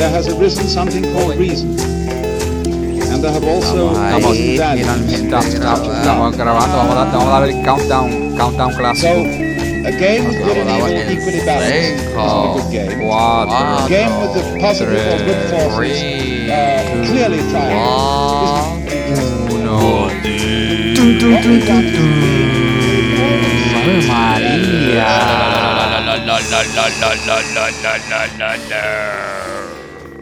there has arisen something called reason. And there have also Vamos arisen ahí, values. finalmente estamos, estamos grabando. Vamos a, dar, vamos a dar el countdown, countdown So, clásico. a game with good and evil equally balanced isn't a good game. Cuatro, A game with the positive or good forces uh, clearly triumphant isn't uno. What we've done is we've Ave María.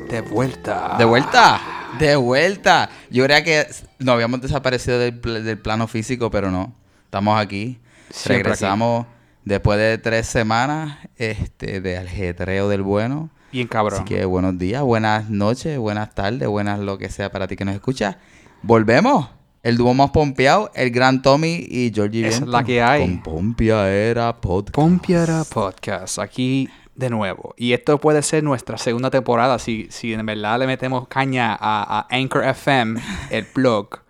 De vuelta. De vuelta, de vuelta. Yo creía que nos habíamos desaparecido del, pl- del plano físico, pero no. Estamos aquí. Siempre Regresamos después de tres semanas este, de aljetreo del bueno. Bien cabrón. Así que buenos días, buenas noches, buenas tardes, buenas lo que sea para ti que nos escuchas. Volvemos. El dúo más pompeado, el gran Tommy y Georgie Esa es Viento. la que hay. Con Pompia era podcast. Pompiara Podcast, aquí de nuevo. Y esto puede ser nuestra segunda temporada si, si en verdad le metemos caña a, a Anchor FM, el blog.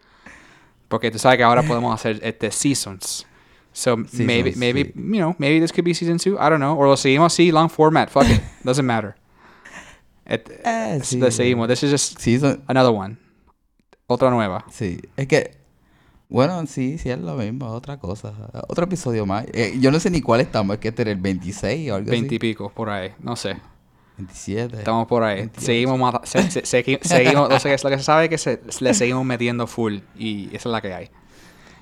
Porque tú sabes que ahora podemos hacer este seasons. So maybe, Seasons, maybe, sí. you know, maybe this could be season two. I don't know. O lo seguimos así, long format. Fuck it. Doesn't matter. Et- Eh, sí. Lo seguimos. This is just another one. Otra nueva. Sí, es que, bueno, sí, sí es lo mismo, otra cosa, otro episodio más. Eh, yo no sé ni cuál estamos, es que este era el 26 o algo 20 y así. pico, por ahí. No sé. 27. Estamos por ahí. 28. Seguimos, mata- se- se- segui- seguimos, lo, que, lo que se sabe es que se, le seguimos metiendo full y esa es la que hay.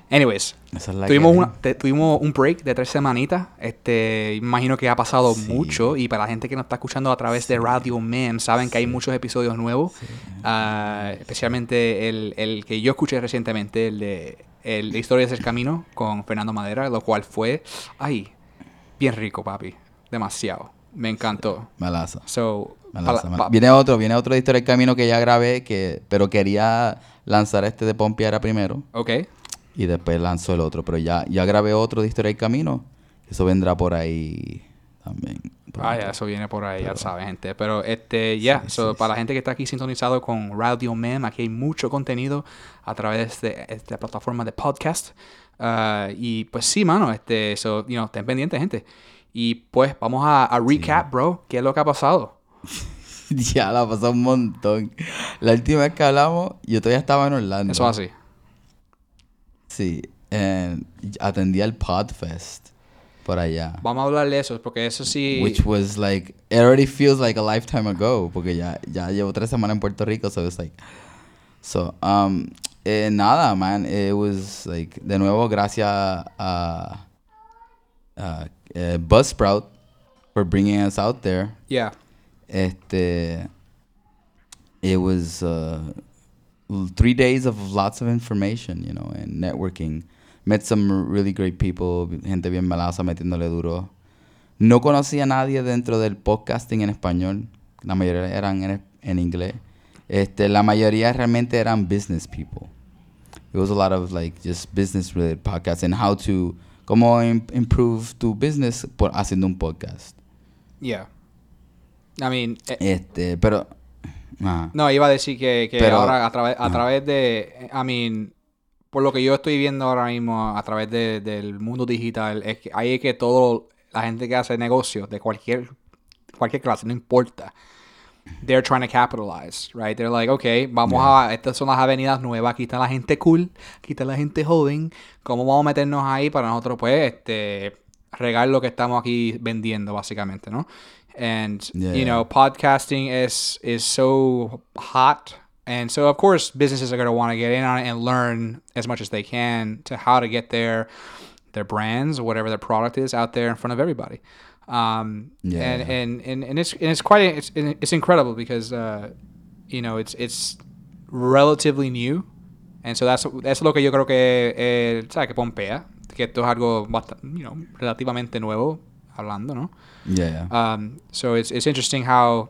Anyways, es tuvimos, que- una- te- tuvimos un break de tres semanitas. Este, imagino que ha pasado Sí. mucho y para la gente que nos está escuchando a través de Radio Mem, saben que hay muchos episodios nuevos. Ah, especialmente el, el que yo escuché recientemente, el de el de Historias del Camino con Fernando Madera, lo cual fue, ay, bien rico, papi. Demasiado. Me encantó. Malazo. So, Viene otro, viene otro de Historia del Camino que ya grabé, que, pero quería lanzar este de Pompiara primero ok. Y después lanzó el otro, pero ya, ya grabé otro de Historia del Camino, eso vendrá por ahí también. Ah, ya, eso viene por ahí, ya Pero- sabes, gente. Pero, este, ya, Sí, so, sí, para la gente que está aquí sintonizado con Radio Mem, aquí hay mucho contenido a través de esta plataforma de podcast. Ah, y pues sí, mano, este, so, you know, estén pendientes, gente. Y pues vamos a, a recap, bro. ¿Qué es lo que ha pasado? ya la pasó un montón. La última vez que hablamos, yo todavía estaba en Orlando. Eso así. Sí, eh, atendí al Podfest por allá. Vamos a hablar de eso, porque eso sí. Which was like, it already feels like a lifetime ago, porque ya, ya llevo tres semanas en Puerto Rico, so it's like, so, um, eh, nada, man, it was like, de nuevo, gracias a, a eh, Buzzsprout for bringing us out there. Yeah. Este, it was uh, three days of lots of information, you know, and networking. Met some really great people, gente bien malaza metiéndole duro. No conocía a nadie dentro del podcasting en español. La mayoría eran en, en inglés. Este, la mayoría realmente eran business people. It was a lot of like just business related podcasts and how to cómo im- improve tu business por haciendo un podcast. Yeah. I mean, eh, Este, pero ajá. No, iba a decir que, que Pero- ahora a, través a Ajá. través de, I mean, por lo que yo estoy viendo ahora mismo a través de- del mundo digital, es que ahí es que todo, la gente que hace negocios de cualquier, cualquier clase, no importa, they're trying to capitalize, right? They're like, okay, vamos a, estas son las avenidas nuevas, aquí está la gente cool, aquí está la gente joven, ¿cómo vamos a meternos ahí para nosotros, pues, este, regar lo que estamos aquí vendiendo, básicamente, ¿no? And, Yeah, you know, podcasting is is so hot and so of course businesses are going to want to get in on it and learn as much as they can to how to get their their brands whatever their product is out there in front of everybody um Yeah. and, and and and it's and it's quite it's it's incredible because uh you know it's it's relatively new and so that's that's lo que yo creo que eh, que pompea que esto es algo you know relativamente nuevo hablando no Yeah, yeah. um, so it's it's interesting how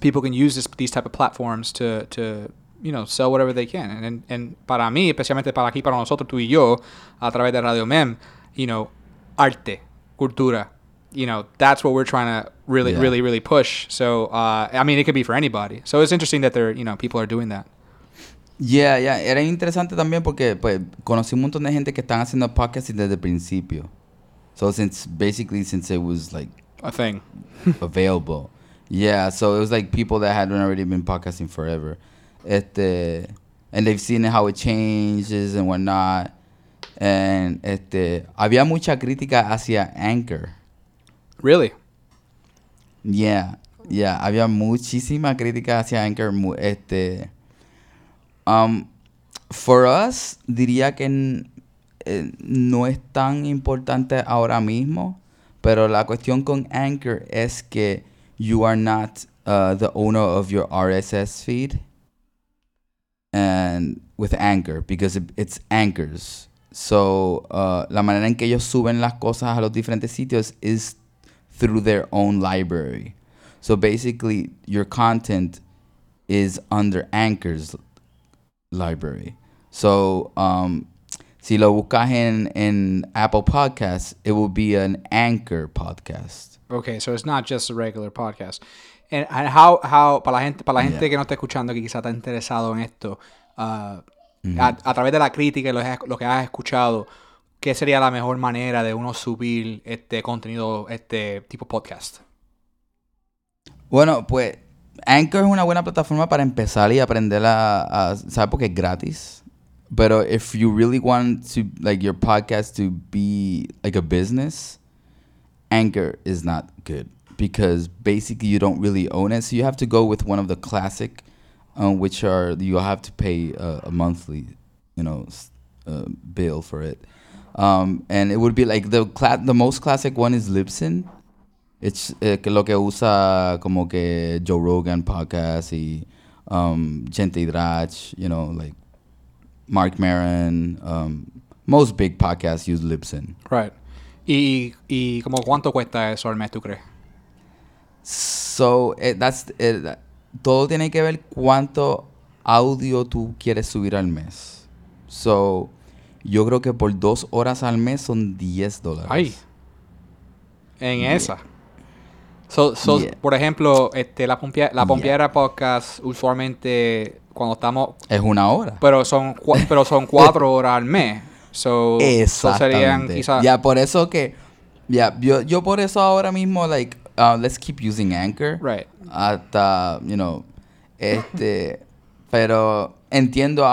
people can use this, these type of platforms to, to you know, sell whatever they can. And, and, and para mí, especialmente para aquí, para nosotros, tú y yo, a través de Radio Mem, you know, arte, cultura, you know, that's what we're trying to really, Yeah. really, really push. So, uh, I mean, it could be for anybody. So it's interesting that they're, you know, people are doing that. Yeah, yeah. Era interesante también porque pues, conocí un montón de gente que están haciendo podcasts desde el principio. So since basically since it was like A thing. available. Yeah, so it was like people that had already been podcasting forever. Este, and they've seen how it changes and whatnot. And este, había mucha crítica hacia Anchor. Really? Yeah, yeah, había muchísima crítica hacia Anchor. Este, um, for us, diría que eh, no es tan importante ahora mismo, pero la cuestión con Anchor es que you are not uh, the owner of your RSS feed and with Anchor because it- it's Anchors. So, uh, la manera en que ellos suben las cosas a los diferentes sitios is through their own library. So basically, your content is under Anchor's library. So, um, si lo buscas en, en Apple Podcasts, it will be an Anchor podcast. Okay, so it's not just a regular podcast. And, and how, how, para la gente, para la gente Yeah. que no está escuchando, que quizá está interesado en esto, uh, a, a través de la crítica y lo, lo que has escuchado, ¿qué sería la mejor manera de uno subir este contenido, este tipo podcast? Bueno, pues Anchor es una buena plataforma para empezar y aprender a, a ¿sabes? Porque es gratis. Pero if you really want to like your podcast to be like a business, Anchor is not good because basically you don't really own it. So you have to go with one of the classic, um, which are you have to pay a, monthly, you know, uh, bill for it. Um, and it would be like the cla- the most classic one is Libsyn. It's eh, que lo que usa como que Joe Rogan podcast y um, Gente Drach, you know, like Mark Maron. Um, most big podcasts use Libsyn. Right. Y, y como cuánto cuesta eso al mes, ¿tú crees? So, eh, that's, eh, todo tiene que ver cuánto audio tú quieres subir al mes. So, yo creo que por dos horas al mes son 10 dólares. Ay. En esa. So, so, Yeah. Por ejemplo, este, la, pompia, la Yeah. Pompiera Podcast, usualmente cuando estamos Es una hora. Pero son, pero son cuatro horas al mes. So, so serían Exactamente. quizás. Ya, por eso que... Ya, yo, yo por eso ahora mismo, like, uh, let's keep using Anchor. Right. Hasta, you know, este... pero entiendo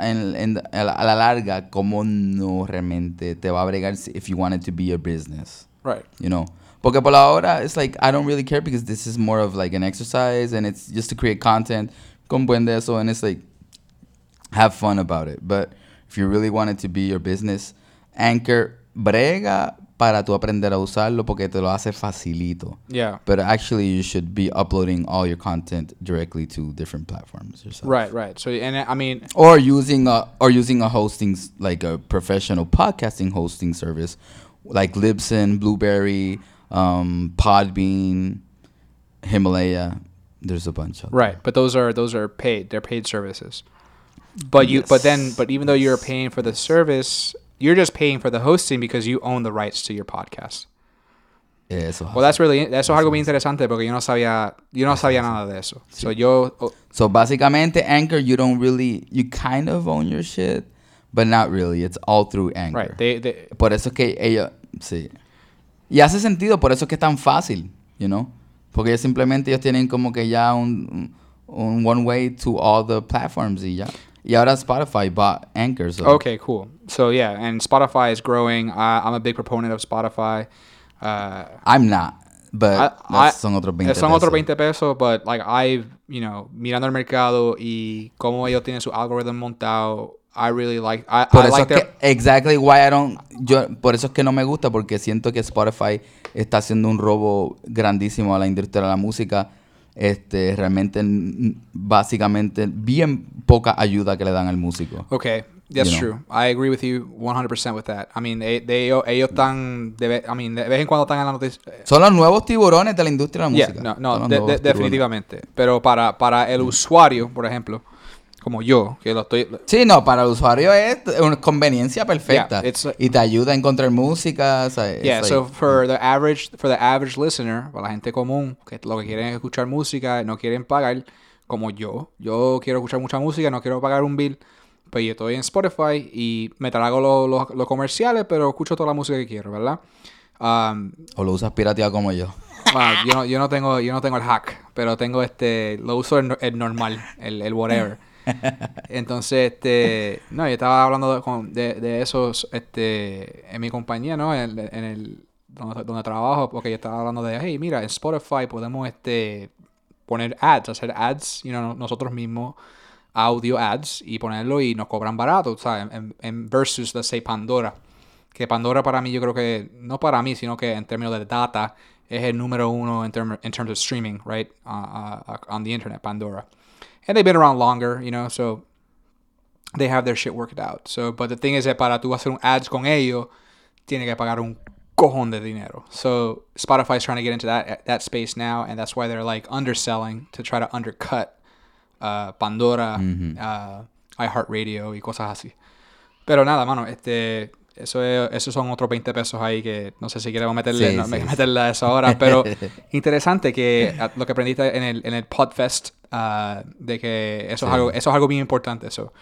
en- a la larga cómo no realmente te va a bregar si- if you want it to be your business. Right. you know. Porque por ahora, it's like, I don't really care because this is more of like an exercise and it's just to create content con buen de eso and it's like, have fun about it. But if you really want it to be your business, Anchor brega para tú aprender a usarlo porque te lo hace facilito. Yeah. But actually, you should be uploading all your content directly to different platforms yourself. Right. Right. So, and I mean, Or using a or using a hosting like a professional podcasting hosting service like Libsyn, Blueberry, um, Podbean, Himalaya. There's a bunch of right. But those are those are paid. They're paid services. But you, but then, but even though you're paying for the service, you're just paying for the hosting because you own the rights to your podcast. Eso. Well, that's really that's eso es algo muy interesante porque yo no sabía yo no sabía nada de eso. So yo oh, so básicamente Anchor, you don't really, you kind of own your shit, but not really. It's all through Anchor. right. They, they Por eso es que ellos, sí. Y hace sentido, por eso es que es tan fácil, you know. Porque ellos simplemente ellos tienen como que ya un, un one way to all the platforms y ya. Y ahora Spotify bought Anchor, so. Okay, cool. So yeah, and Spotify is growing. I, I'm a big proponent of Spotify. Uh, I'm not, but I- I- son otros 20 son otros pesos. 20 pesos, but like I've, you know, mirando el mercado y cómo ellos tienen su algoritmo montado, I really like. I, Por I eso like es que, exactly why I don't, yo, por eso es que no me gusta, porque siento que Spotify está haciendo un robo grandísimo a la industria de la música. Este, realmente, básicamente, bien poca ayuda que le dan al músico. Okay, That's you know. true. I agree with you 100% with that. I mean, they, they- ellos, están, de, I mean, de vez en cuando están en la noticia. Son los nuevos tiburones de la industria de la Yeah, música. no, no, de- definitivamente. Pero para, para el usuario, por ejemplo, como yo, que lo estoy... Sí, no, para el usuario es una conveniencia perfecta. Yeah, it's like- y te ayuda a encontrar música. o sea, Yeah, like- so for the average for the average listener, para la gente común que lo que quieren es escuchar música, no quieren pagar como yo. Yo quiero escuchar mucha música, no quiero pagar un bill. Pues yo estoy en Spotify y me trago los los- los comerciales, pero escucho toda la música que quiero, ¿verdad? Um, O lo usas pirateado como yo. ah, yo, no, yo no tengo yo no tengo el hack, pero tengo este lo uso el, no- el normal, el, el whatever. Entonces, este, no, yo estaba hablando de, de, de esos, este, en mi compañía, ¿no? En, el, donde, trabajo, porque yo estaba hablando de, hey, mira, en Spotify podemos, este, poner ads, hacer ads, you know, nosotros mismos, audio ads, y ponerlo y nos cobran barato, ¿sabes? En, en versus, let's say, Pandora. Que Pandora para mí, yo creo que, no para mí, sino que en términos de data, es el número uno en, terms of streaming, right? Uh, uh, on the internet, Pandora. And they've been around longer, you know, so they have their shit worked out. So, but the thing is that para tú hacer un ads con ellos, tiene que pagar un cojón de dinero. So Spotify's trying to get into that that space now, and that's why they're like underselling to try to undercut uh, Pandora, uh, iHeartRadio y cosas así. Pero nada, mano, este, eso es, esos son otros 20 pesos ahí que no sé si queremos meterle, Sí, no, sí, me- sí. meterle a eso ahora, pero interesante que lo que aprendiste en el, en el Podfest, ah, de que eso, es algo, eso es algo bien importante. Eso.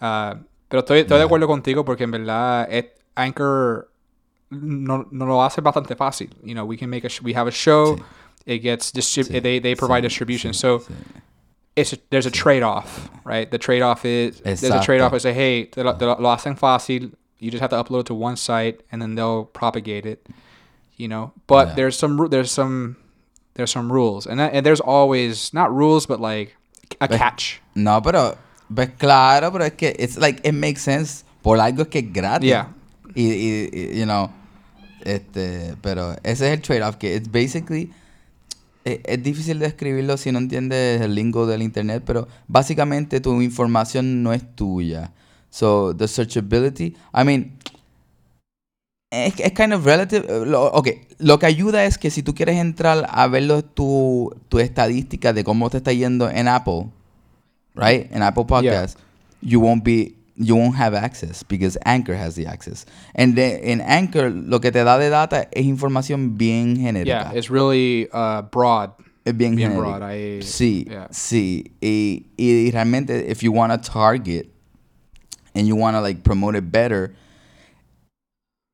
Ah, pero estoy, estoy de acuerdo contigo porque en verdad es- Anchor no, no lo hace bastante fácil. You know, we can make a, we have a show, it gets, Sí, they, they provide sí, distribution. sí, so sí. it's a- there's a trade-off, right? The trade-off is there's a Exacto. trade-off say, hey, te lo, te lo- lo hacen fácil. You just have to upload it to one site and then they'll propagate it. You know, but Yeah. there's some there's some there's some rules, and that, and there's always not rules, but like a But- catch. No, pero, pues claro, pero es que it's like it makes sense por algo que es gratis. Yeah. Y, y, y, you know, este, pero ese es el trade-off que it's basically eh, es difícil de escribirlo si no entiendes el lingo del internet, pero básicamente tu información no es tuya. So the searchability, I mean, es, es kind of relative. eh, Lo, ok, lo que ayuda es que si tú quieres entrar a ver tu, tu estadística de cómo te está yendo en Apple, right? En Apple Podcasts, you won't be you won't have access because Anchor has the access. And then en Anchor lo que te da de data es información bien genérica. Yeah, it's really uh, broad. bien, bien genérica. broad, I- sí, yeah. sí. Y, y realmente if you want to target and you want to like promote it better,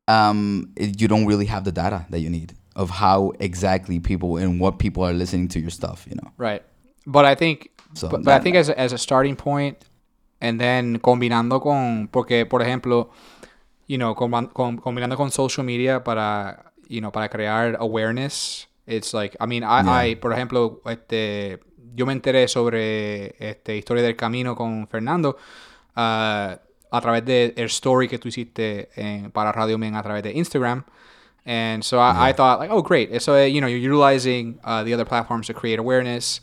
um, it- you don't really have the data that you need of how exactly people and what people are listening to your stuff, you know. Right. But I think, So, but, but I think as a, as a starting point, and then combinando con, porque por ejemplo, you know, comban- com- combinando con social media para, you know, para crear awareness. It's like, I mean, I, Yeah. I, por ejemplo, este, yo me enteré sobre este historia del camino con Fernando ah, a través de el story que tú hiciste en- para Radio Men a través de Instagram. And so I, I thought like, oh great. So uh, you know you're utilizing uh, the other platforms to create awareness,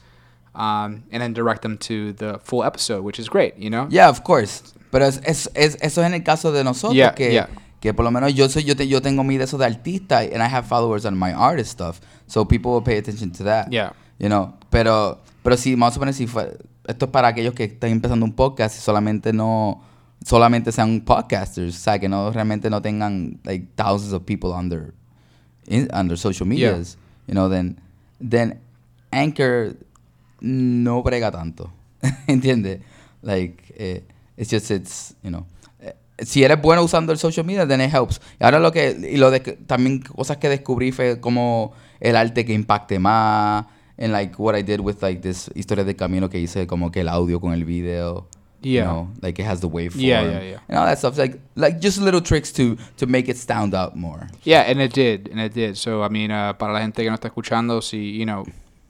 um, and then direct them to the full episode, which is great. You know. Yeah, of course. Pero es, es, es- eso es en el caso de nosotros Yeah, que, yeah. que por lo menos yo soy yo te, yo tengo mi de eso de artista and I have followers on my artist stuff, so people will pay attention to that. Yeah. You know, pero pero si vamos a suponer si fue esto es para aquellos que están empezando un podcast y solamente no solamente sean podcasters, o sea, que no realmente no tengan like thousands of people on their in, on their social medias, you know, then then Anchor no brega tanto. ¿Entiendes? Like, eh, it's just, it's, you know. eh, Si eres bueno usando el social media, then it helps. Y ahora lo que, y lo de que- también cosas que descubrí fue como el arte que impacte más. And like what I did with like this historia del camino que hice, como que el audio con el video. You Yeah. know, like it has the waveform. Yeah, yeah, yeah. And all that stuff. Like, like just little tricks to, to make it stand out more. Yeah, and it did, and it did. So I mean, uh, para la gente que no está escuchando, si you know,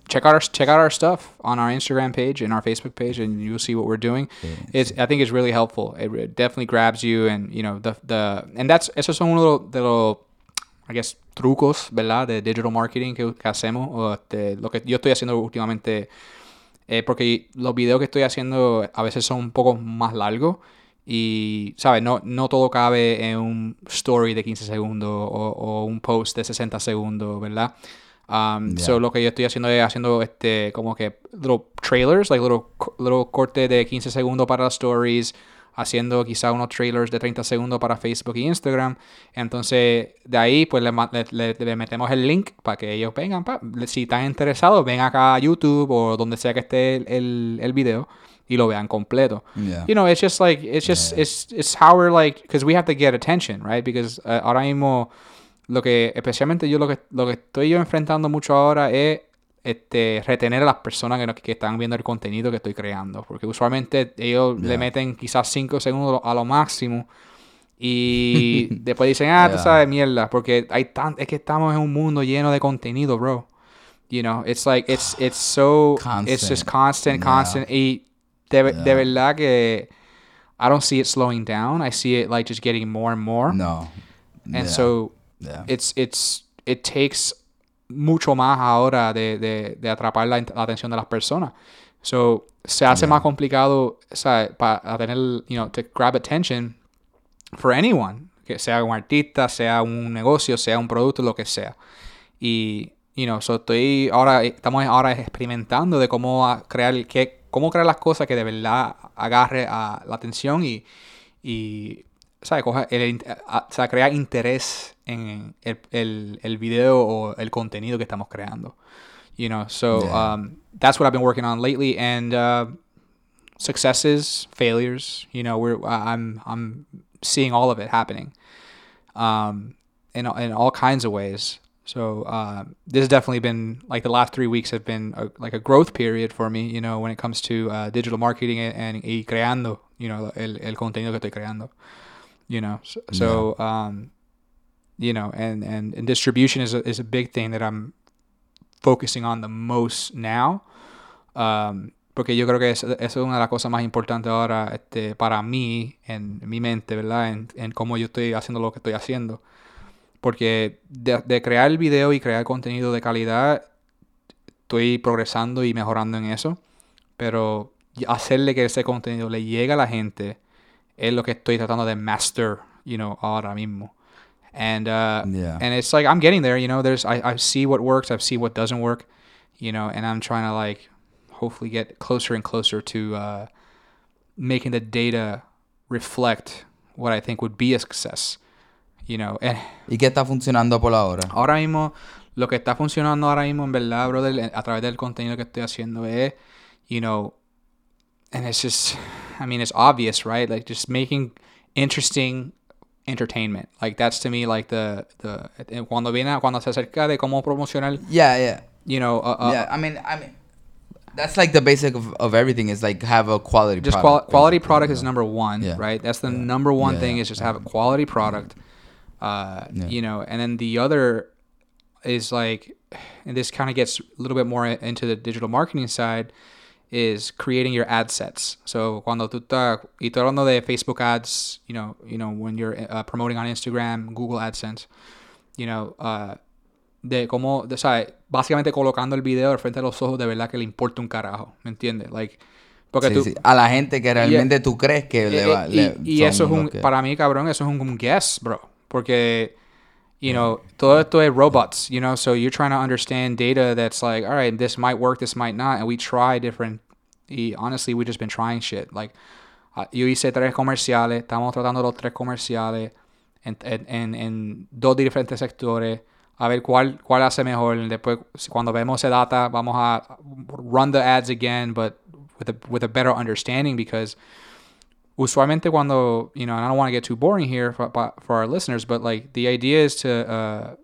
check out our check out our stuff on our Instagram page and our Facebook page, and you'll see what we're doing. It's I think it's really helpful. It, re- definitely grabs you, and you know the the and that's esos son uno de los I guess trucos, ¿verdad? De digital marketing que, que hacemos o este, lo que yo estoy haciendo últimamente. Eh, porque los videos que estoy haciendo a veces son un poco más largos Y, ¿sabes? No, no todo cabe en un story de 15 segundos o, o un post de 60 segundos, ¿verdad? Um, Yeah. So lo que yo estoy haciendo es haciendo este como que little trailers, like little, little corte de 15 segundos para las stories, haciendo quizá unos trailers de 30 segundos para Facebook y Instagram. Entonces de ahí pues le, le- le- le metemos el link para que ellos vengan. pa. Si están interesados, ven acá a YouTube o donde sea que esté el, el, el video y lo vean completo. Yeah. You know, it's just like it's just Yeah. it's it's how we're like because we have to get attention, right? Because uh, ahora mismo lo que especialmente yo lo que lo que estoy yo enfrentando mucho ahora es este retener a las personas que, que están viendo el contenido que estoy creando, porque usualmente ellos le Yeah. meten quizás 5 segundos a lo máximo y después dicen, "Ah, tú Yeah. sabes mierda", porque hay tan es que estamos en un mundo lleno de contenido, bro. You know, it's like it's it's so it's just constant, Constant. Yeah. constant y de, de verdad que I don't see it slowing down. I see it like just getting more and more. No. And so it's it's it takes mucho más ahora de, de, de atrapar la, atención de las personas. So se hace Yeah. más complicado, para tener, you know, to grab attention for anyone, que sea un artista, sea un negocio, sea un producto, lo que sea. Y, you know, so estoy ahora, estamos ahora experimentando de cómo crear, que, cómo crear las cosas que de verdad agarre a la atención y, y ¿sabes? Coja el, in- a- o sea, crear interés en el, el, el video o el contenido que estamos creando. You know, so Yeah. um, that's what I've been working on lately. And uh, successes, failures, you know, we're I'm I'm seeing all of it happening, um, in in all kinds of ways. So uh, this has definitely been like the last three weeks have been a, like a growth period for me. You know, when it comes to uh, digital marketing and, and y creando, you know, el, el contenido que estoy creando. You know, so, so um, you know, and, and and distribution is a, is a big thing that I'm focusing on the most now. Um, porque yo creo que eso, es una de las cosas más importantes ahora este, para mí, en mi mente, ¿verdad? En, en cómo yo estoy haciendo lo que estoy haciendo. Porque de, de crear el video y crear contenido de calidad, estoy progresando y mejorando en eso. Pero hacerle que ese contenido le llegue a la gente es lo que estoy tratando de master, you know, ahora mismo. And uh, Yeah. and it's like I'm getting there, you know. There's I, I see what works, I see what doesn't work, you know, and I'm trying to like hopefully get closer and closer to uh, making the data reflect what I think would be a success, you know. And ¿Y qué está funcionando por ahora? ahora mismo lo que está funcionando ahora mismo en verdad, brother, a través del contenido que estoy haciendo es, you know, and it's just, I mean, it's obvious, right? Like just making interesting entertainment. Like that's to me like the the eh, cuando viene cuando se acerca de cómo promocionar, Yeah, yeah. you know, uh, uh, yeah, I mean, I mean, that's like the basic of, of everything is like have a quality just product. qual- quality product is number one, Yeah. right? That's the Yeah. number one Yeah, thing is just have a quality product. Uh, you know, and then the other is like, and this kind of gets a little bit more into the digital marketing side, is creating your ad sets. So cuando tú estás, y estoy hablando de Facebook ads, you know, you know, when you're uh, promoting on Instagram, Google AdSense, you know, uh, de cómo, de, ¿sabes? Básicamente colocando el video al frente de los ojos de verdad que le importa un carajo, ¿me entiendes? Like, porque Sí, tú, sí. A la gente que realmente tú crees que le eh, va. eh, le- y, y eso es un, que- para mí, cabrón, eso es un, un guess, bro. Porque, you know, todo esto es robots, you know, so you're trying to understand data that's like, all right, this might work, this might not, and we try different, honestly, we've just been trying shit. Like, ah, yo hice tres comerciales, estamos tratando los tres comerciales en, en, en, en dos diferentes sectores, a ver cuál, cuál hace mejor. Después, cuando vemos esa data, vamos a run the ads again, but with a, with a better understanding because usualmente cuando you know and i don't want to get too boring here for, for our listeners but like the idea is to uh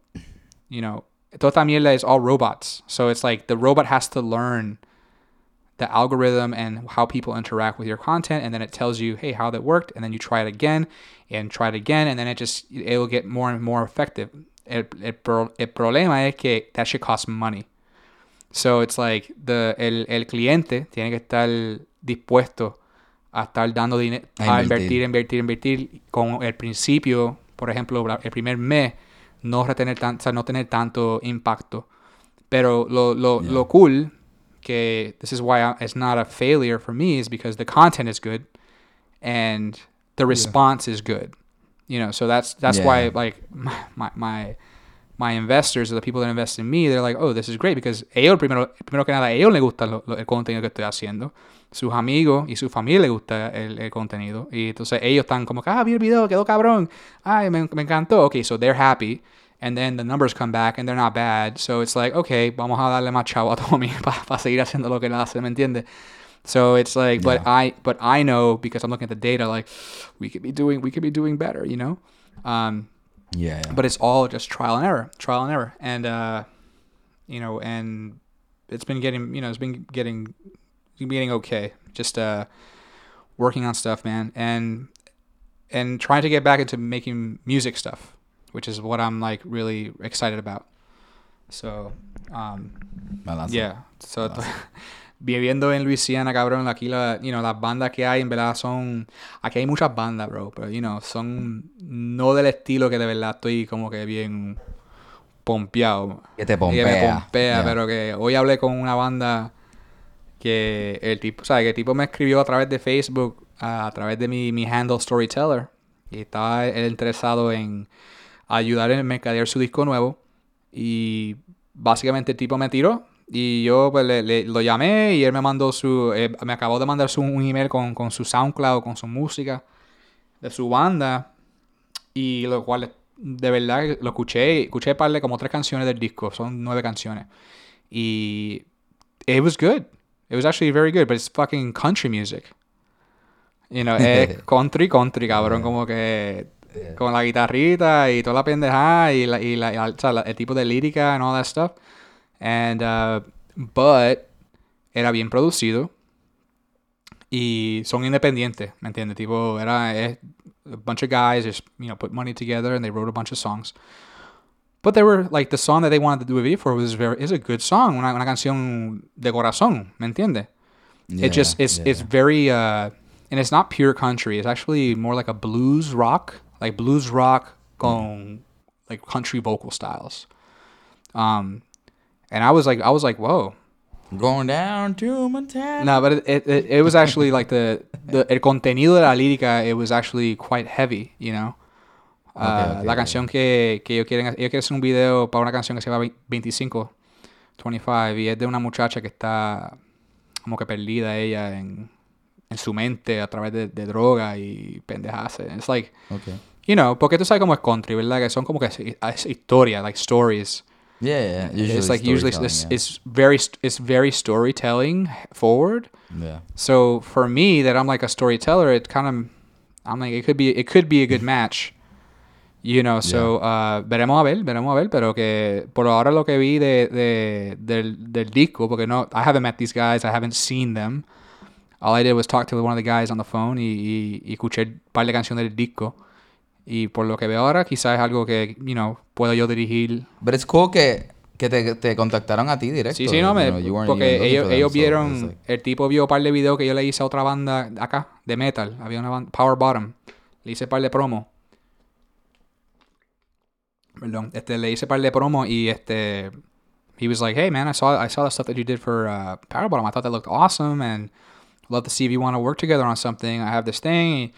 you know toda esta mierda is all robots. So it's like the robot has to learn the algorithm and how people interact with your content and then it tells you hey how that worked and then you try it again and try it again and then it just it'll get more and more effective. El, el, el problema es que that shit costs money. So it's like the el, el cliente tiene que estar dispuesto a estar dando dinero, A a invertir. invertir, invertir, invertir, con el principio, por ejemplo, el primer mes, no retener tan, o sea, no tener tanto impacto. Pero lo, lo, Yeah. lo cool, que this is why I- it's not a failure for me, is because the content is good and the response is good. You know, so that's that's Yeah. why like my my my investors or the people that invest in me, they're like, oh, this is great because ellos primero primero que nada a ellos les gusta lo- lo- el contenido que estoy haciendo. Sus amigos y su familia les gusta el, el contenido. Y entonces ellos están como ah, vi el video, quedó cabrón. Ay, me, me encantó. Okay, so they're happy. And then the numbers come back and they're not bad. So it's like, okay, vamos a darle más chavo a Tommy para seguir haciendo lo que él hace, ¿me entiendes? So it's like, but I, but I know because I'm looking at the data, like we could be doing, we could be doing better, you know. Um, Yeah, yeah. but it's all just trial and error, trial and error, and uh, you know, and it's been getting, you know, it's been getting, been getting okay. Just uh, working on stuff, man, and and trying to get back into making music stuff, which is what I'm like really excited about. So, um, yeah. So viviendo en Luisiana, cabrón, aquí la, you know, las bandas que hay en verdad son, aquí hay muchas bandas, bro, pero you know, son no del estilo que de verdad estoy como que bien pompeado. Que te Que me pompea. pompea, Yeah. pero que hoy hablé con una banda que el tipo, ¿sabes? Que el tipo me escribió a través de Facebook, a, a través de mi, mi handle Storyteller, y estaba él interesado en ayudar en mercadear su disco nuevo. Y básicamente el tipo me tiró. Y yo pues, le, le- lo llamé y él me mandó su. eh, me acabó de mandar su, un email con, con su SoundCloud, con su música de su banda. Y lo cual, de verdad, lo escuché. Escuché par de como tres canciones del disco. Son nueve canciones. Y. It was good. It was actually very good, but it's fucking country music. You know, es country, country, cabrón. Como que. Con la guitarrita y toda la pendejada y, la, y, la, y la- o sea, la- el tipo de lírica and all that stuff. And, uh, but, era bien producido. Y son independientes, ¿me entiendes? Tipo, era es, a bunch of guys just, you know, put money together and they wrote a bunch of songs. But they were, like, the song that they wanted to do a video for was very, is a good song. Una, una canción de corazón, ¿me entiendes? Yeah, it just it's yeah, it's very uh and it's not pure country it's actually more like a blues rock like blues rock con like country vocal styles um and i was like i was like whoa Going down to Montana. no but it, it, it, was actually like the the el contenido de la lírica it was actually quite heavy you know Uh, ok, la ok. canción que, que ellos quieren ellos quieren hacer un video para una canción que se llama 25 25 y es de una muchacha que está como que perdida ella en, en su mente a través de, de droga y pendejadas. It's like, Okay. you know, porque tú sabes cómo es country, ¿verdad? Que son como que es- es historia, like stories. Yeah, yeah. Usually it's like usually it's, yeah. it's very it's very storytelling forward. yeah. So for me, that I'm like a storyteller, it kind of, I'm like it could be it could be a good match, you know. So uh, veremos a ver, veremos a ver, pero que por ahora lo que vi de, de del, del disco, porque no, I haven't met these guys, I haven't seen them. All I did was talk to one of the guys on the phone y, y, y escuché un par de canciones del disco. Y por lo que veo ahora, quizás es algo que, you know, puedo yo dirigir. But it's cool que, que te, te contactaron a ti directo. Sí, sí, no, me, know, porque ellos, them, ellos so vieron, like- el tipo vio un par de videos que yo le hice a otra banda acá, de metal, había una banda, Power Bottom, le hice un par de promo. Perdón, este, le hice un par de promo y este, he was like, hey man, I saw, I saw the stuff that you did for uh, Power Bottom, I thought that looked awesome and I'd love to see if you want to work together on something, I have this thing,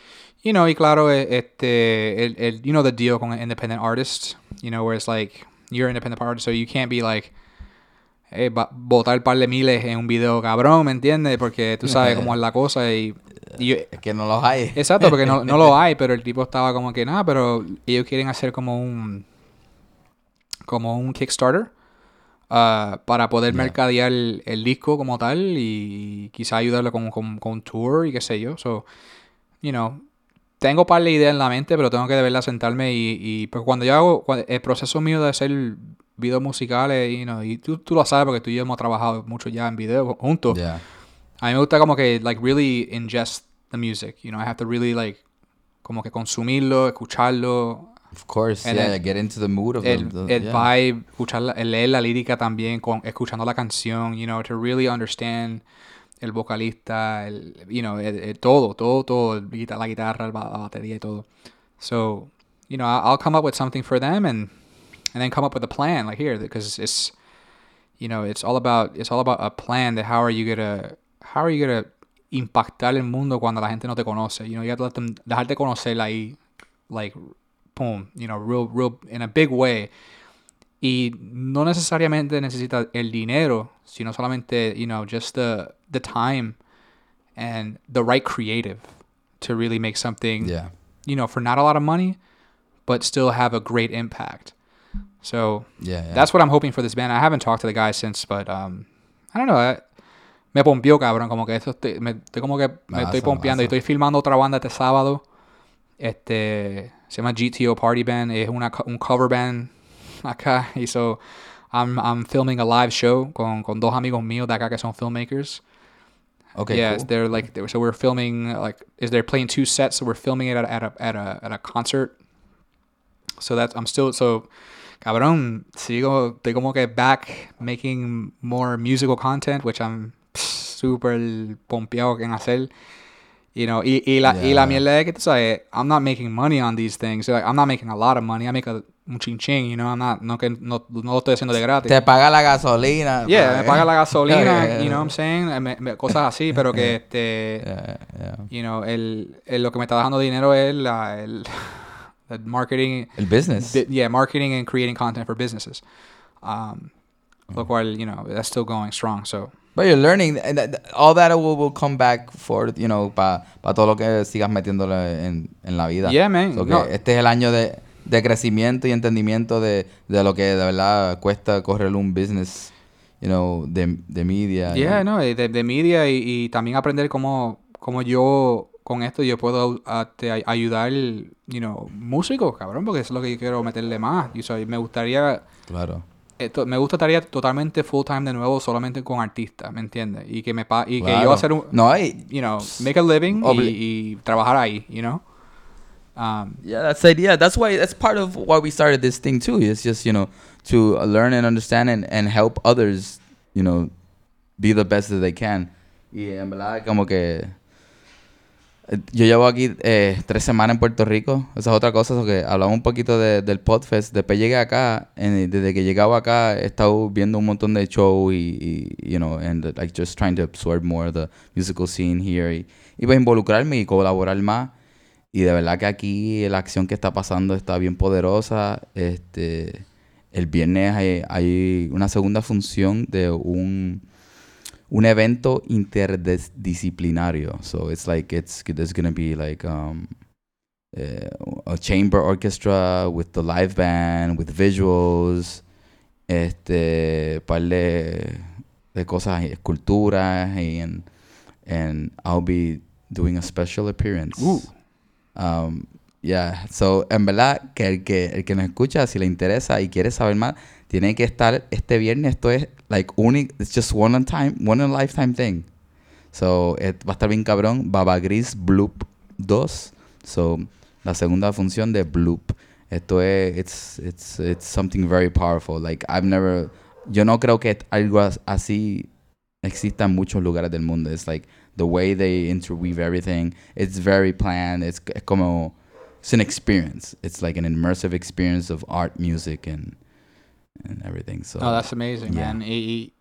you know, y claro, eh, este, el, el, you know the deal con independent artists, you know, where it's like, you're an independent artist, so you can't be like, eh, botar par de miles en un video cabrón, ¿me entiendes? Porque tú sabes cómo es la cosa y, y yo- que no los hay. exacto, porque no, no lo hay, pero el tipo estaba como que nada, pero ellos quieren hacer como un como un Kickstarter ah, para poder Yeah. mercadear el, el disco como tal y quizá ayudarlo con, con, con tour y qué sé yo. So, you know, tengo par de ideas en la mente, pero tengo que de verdad sentarme y, y porque cuando yo hago cuando- el proceso mío de hacer videos musicales, you know, y tú, tú lo sabes porque tú y yo hemos trabajado mucho ya en video juntos. Yeah. A mí me gusta como que, like, really ingest the music. You know, I have to really, like, como que consumirlo, escucharlo, Of course, And yeah, get into the mood of el, the, the- el yeah. vibe, escuchar leer la lírica también, con, escuchando la canción, you know, to really understand el vocalista, el, you know, el- el todo, todo, todo, la guitarra, la, batería y todo. So, you know, I'll come up with something for them and and then come up with a plan like here because it's you know, it's all about it's all about a plan that how are you gonna how are you gonna impactar el mundo cuando la gente no te conoce. You know, you have to let them, dejarte conocer ahí, like, boom, you know, real, real, in a big way. Y no necesariamente necesita el dinero, sino solamente, you know, just the, the time and the right creative to really make something, Yeah. you know, for not a lot of money, but still have a great impact. So Yeah. yeah. that's what I'm hoping for this band. I haven't talked to the guys since, but um, I don't know. I- me pompió, cabrón. Como que estoy, me, como que me estoy pompeando. Y estoy filmando otra banda este sábado. Este se llama GTO Party Band. Es una, un cover band acá. Y so I'm, I'm filming a live show con, con dos amigos míos de acá que son filmmakers. Okay. yeah, cool. they're like they're, so we're filming like is they're playing two sets, so we're filming it at, at a at a at a concert. So that's I'm still so cabrón. Sigo estoy como que back making more musical content, which I'm super pompeado en hacer. You know, y, y la y la Yeah. mierda que tú sabes, I'm not making money on these things. Like, I'm not making a lot of money. I make a un chin chin, you know. I'm not no que no, no lo estoy haciendo de gratis. Te paga la gasolina. Yeah, pa- me paga la gasolina, Yeah, you know what I'm saying? Me- me- cosas así, pero que este, Yeah, yeah. you know, el, el- lo que me está dando dinero es la, el, el marketing, El business. yeah, marketing and creating content for businesses. Um, lo cual, you know, that's still going strong. So, But you're learning, and that, all that will, will come back for, you know, para pa todo lo que sigas metiéndole en, en la vida. Yeah, man. So No. Este es el año de, de crecimiento y entendimiento de, de lo que de verdad cuesta correr un business, you know, de, de media. yeah, y- no, de, de media y, y también aprender cómo, cómo yo con esto yo puedo te ayudar, you know, músicos, cabrón, porque es lo que yo quiero meterle más. Y so, me gustaría Claro. esto, me gustaría totalmente full time de nuevo solamente con artistas, ¿me entiendes? Y que me pa y que yo hacer un No, hay... you know, make a living y, y trabajar ahí, you know? Um, Yeah, that's the idea. That's why that's part of why we started this thing too. It's just you know to learn and understand and, and help others, you know, be the best that they can. Y en verdad como que eh, yo llevo aquí eh, tres semanas en Puerto Rico. Esa es otra cosa. que hablamos un poquito de- del Podfest. Después llegué acá. y desde que llegaba acá he estado viendo un montón de shows y, y, you know, and like just trying to absorb more of the musical scene here. Y, y pues involucrarme y colaborar más. Y de verdad que aquí la acción que está pasando está bien poderosa. Este, el viernes hay, una segunda función de un, un evento interdisciplinario. So it's like it's there's gonna be like um, eh, a chamber orchestra with the live band, with visuals, este, par de, de cosas, esculturas, and, and I'll be doing a special appearance. Um, yeah, so en verdad que el que el que nos escucha, si le interesa y quiere saber más, tiene que estar este viernes. Esto es like unique, it's just one on time, one in a lifetime thing. So it, va a estar bien cabrón. Baba Gris Bloop 2. So la segunda función de Bloop. Esto es it's it's it's something very powerful. Like I've never yo no creo que algo as- así exista en muchos lugares del mundo. It's like the way they interweave everything. It's very planned. It's, como it's an experience. It's like an immersive experience of art, music, and and everything. So no, that's amazing, yeah. man. Y, y,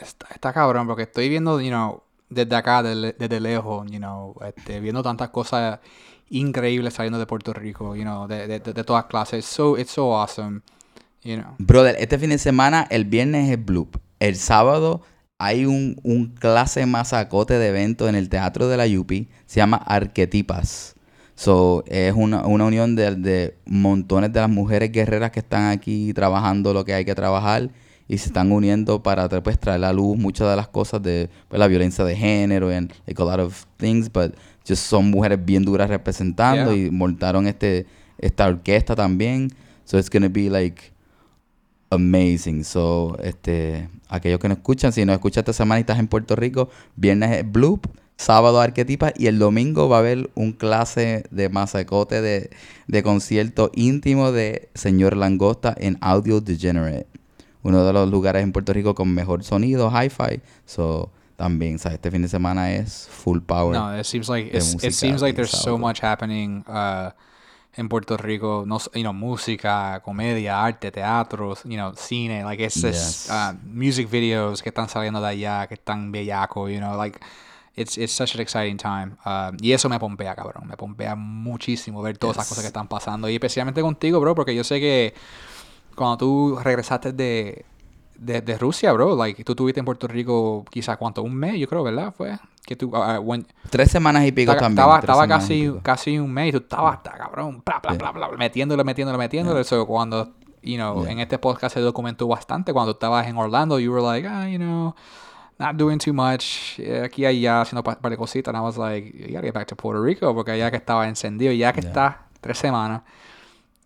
está, está cabrón porque estoy viendo, you know, desde acá, desde, desde lejos, you know, este, viendo tantas cosas increíbles saliendo de Puerto Rico, you know, de, de, de, de todas clases. So, it's so awesome, you know. Brother, este fin de semana, el viernes es Bloop. El sábado hay un, un clase masacote de evento en el Teatro de la Yupi. Se llama Arquetipas. So, es una, una unión de, de montones de las mujeres guerreras que están aquí trabajando lo que hay que trabajar y se están uniendo para pues, traer a luz muchas de las cosas de pues, la violencia de género and like a lot of things, but just son mujeres bien duras representando Yeah. y montaron este esta orquesta también. So it's gonna be like amazing. So, este, aquellos que nos escuchan, si nos escuchas esta semana y estás en Puerto Rico, viernes es Bloop, sábado Arquetipa y el domingo va a haber un clase de masacote de, de concierto íntimo de Señor Langosta en Audio Degenerate. Uno de los lugares en Puerto Rico con mejor sonido, hi-fi. So, también, ¿sabes? Este fin de semana es full power. No, it seems like it seems like there's so much happening uh, en Puerto Rico. No, you know, música, comedia, arte, teatro, you know, cine. Like it's Yes. uh, music videos que están saliendo de allá, que están bellaco. You know, like it's, it's such an exciting time. Um, y eso me pompea, cabrón. Me pompea muchísimo ver todas esas Yes. cosas que están pasando. Y especialmente contigo, bro, porque yo sé que cuando tú regresaste de, de, de Rusia, bro, like, tú estuviste en Puerto Rico quizás, ¿cuánto? Un mes, yo creo, ¿verdad? Fue que tú... uh, uh, when- Tres semanas y pico también. estaba, estaba casi, casi un mes y tú estabas hasta, cabrón, bla, bla, Sí. bla, bla, metiéndole, metiéndole, metiéndole. So, cuando, you know, Yeah. en este podcast se documentó bastante. Cuando estabas en Orlando, you were like, ah, you know, not doing too much. eh, Aquí allá haciendo un par de cositas. And I was like, you gotta get back to Puerto Rico. Porque ya que estaba encendido, ya que Yeah. está tres semanas.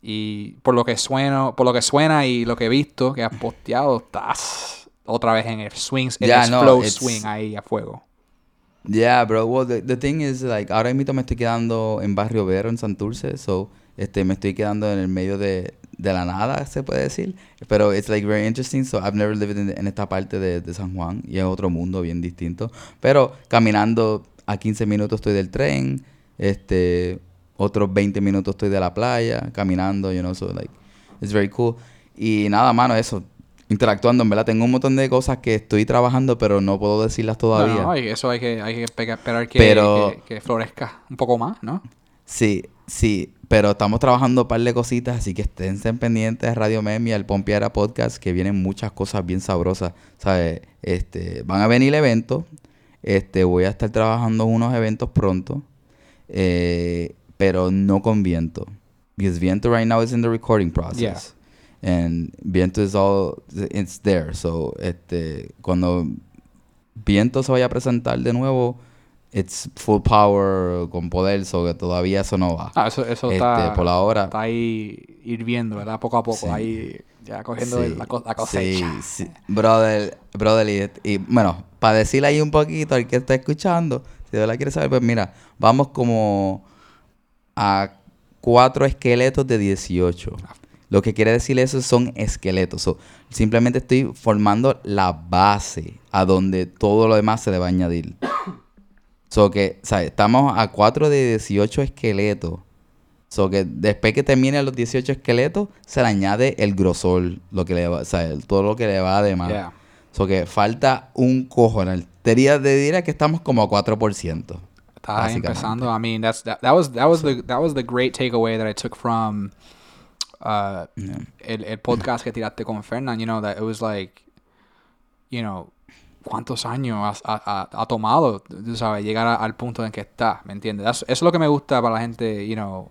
Y por lo que suena, por lo que suena y lo que he visto que has posteado, estás otra vez en el swing, en Yeah, el no, flow swing ahí a fuego. Yeah, bro. Well, the, the thing is, like, ahora mismo me estoy quedando en Barrio Vero, en Santurce. So, este, me estoy quedando en el medio de, de la nada, se puede decir. Pero it's, like, very interesting. So, I've never lived in, en esta parte de, de San Juan. Y es otro mundo bien distinto. Pero caminando a 15 minutos estoy del tren. Este, otros 20 minutos estoy de la playa, caminando, you know. So, like, it's very cool. Y nada, mano, eso. Interactuando, en verdad. Tengo un montón de cosas que estoy trabajando, pero no puedo decirlas todavía. No, no, y eso hay que, hay que esperar que, Pero- que, que florezca un poco más, ¿no? Sí, sí, pero estamos trabajando un par de cositas, así que esténse pendientes de Radio Mem y al Pompeara Podcast, que vienen muchas cosas bien sabrosas, ¿sabes? Este, van a venir eventos, este, voy a estar trabajando unos eventos pronto, eh, pero no con Viento, because Viento right now is in the recording process. And Viento is all, it's there, so, este, cuando Viento se vaya a presentar de nuevo, it's full power, con poder, so que todavía eso no va. Ah, eso, eso Este, está, por ahora. está ahí hirviendo, ¿verdad? Poco a poco, Sí. ahí ya cogiendo Sí, la, la cosecha. Sí, sí. Brother, brother, y, y, bueno, para decirle ahí un poquito al que está escuchando, si de verdad quiere saber, pues mira, vamos como a cuatro esqueletos de 18. Lo que quiere decir eso son esqueletos. So, simplemente estoy formando la base a donde todo lo demás se le va a añadir. So que, ¿sabes? Estamos a 4 de 18 esqueletos. So que después que terminen los 18 esqueletos, se le añade el grosor, lo que le va, o sea, el- todo lo que le va además. Yeah. So que falta un cojonal. Te diría, te diría que estamos como a 4%. Básicamente. empezando. I mean, that's that, that was that was the that was the great takeaway that I took from uh Yeah. el, el podcast que tiraste con Fernand, you know, that it was like, you know, cuántos años has- ha, ha- ha tomado, tú sabes, llegar a- al punto en que está, ¿me entiendes? That's- eso es lo que me gusta para la gente, you know,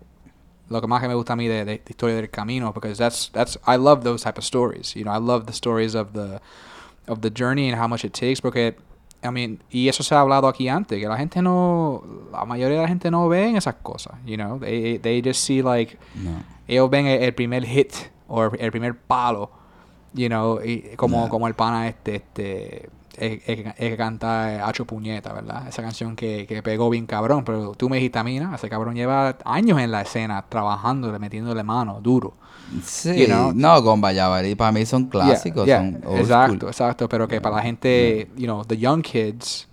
lo que más que me gusta a mí de, de, de historia del camino, because that's that's I love those type of stories, you know, I love the stories of the of the journey and how much it takes, porque I mean, y eso se ha hablado aquí antes, que la gente no, la mayoría de la gente no ve esas cosas, you know, they, they just see like No. ellos ven el, el primer hit o el, primer palo, you know, y como, como el pana este, este, el, el- el que canta Hacho Puñeta, ¿verdad? Esa canción que, que pegó bien cabrón, pero tú me dijiste a mí, ¿no? Ese cabrón lleva años en la escena, trabajándole, metiéndole mano, duro. Sí, You know? no, con Vallavari para mí son Yeah, clásicos. yeah, son old exacto, school. exacto, pero que para la gente, you know, the young kids...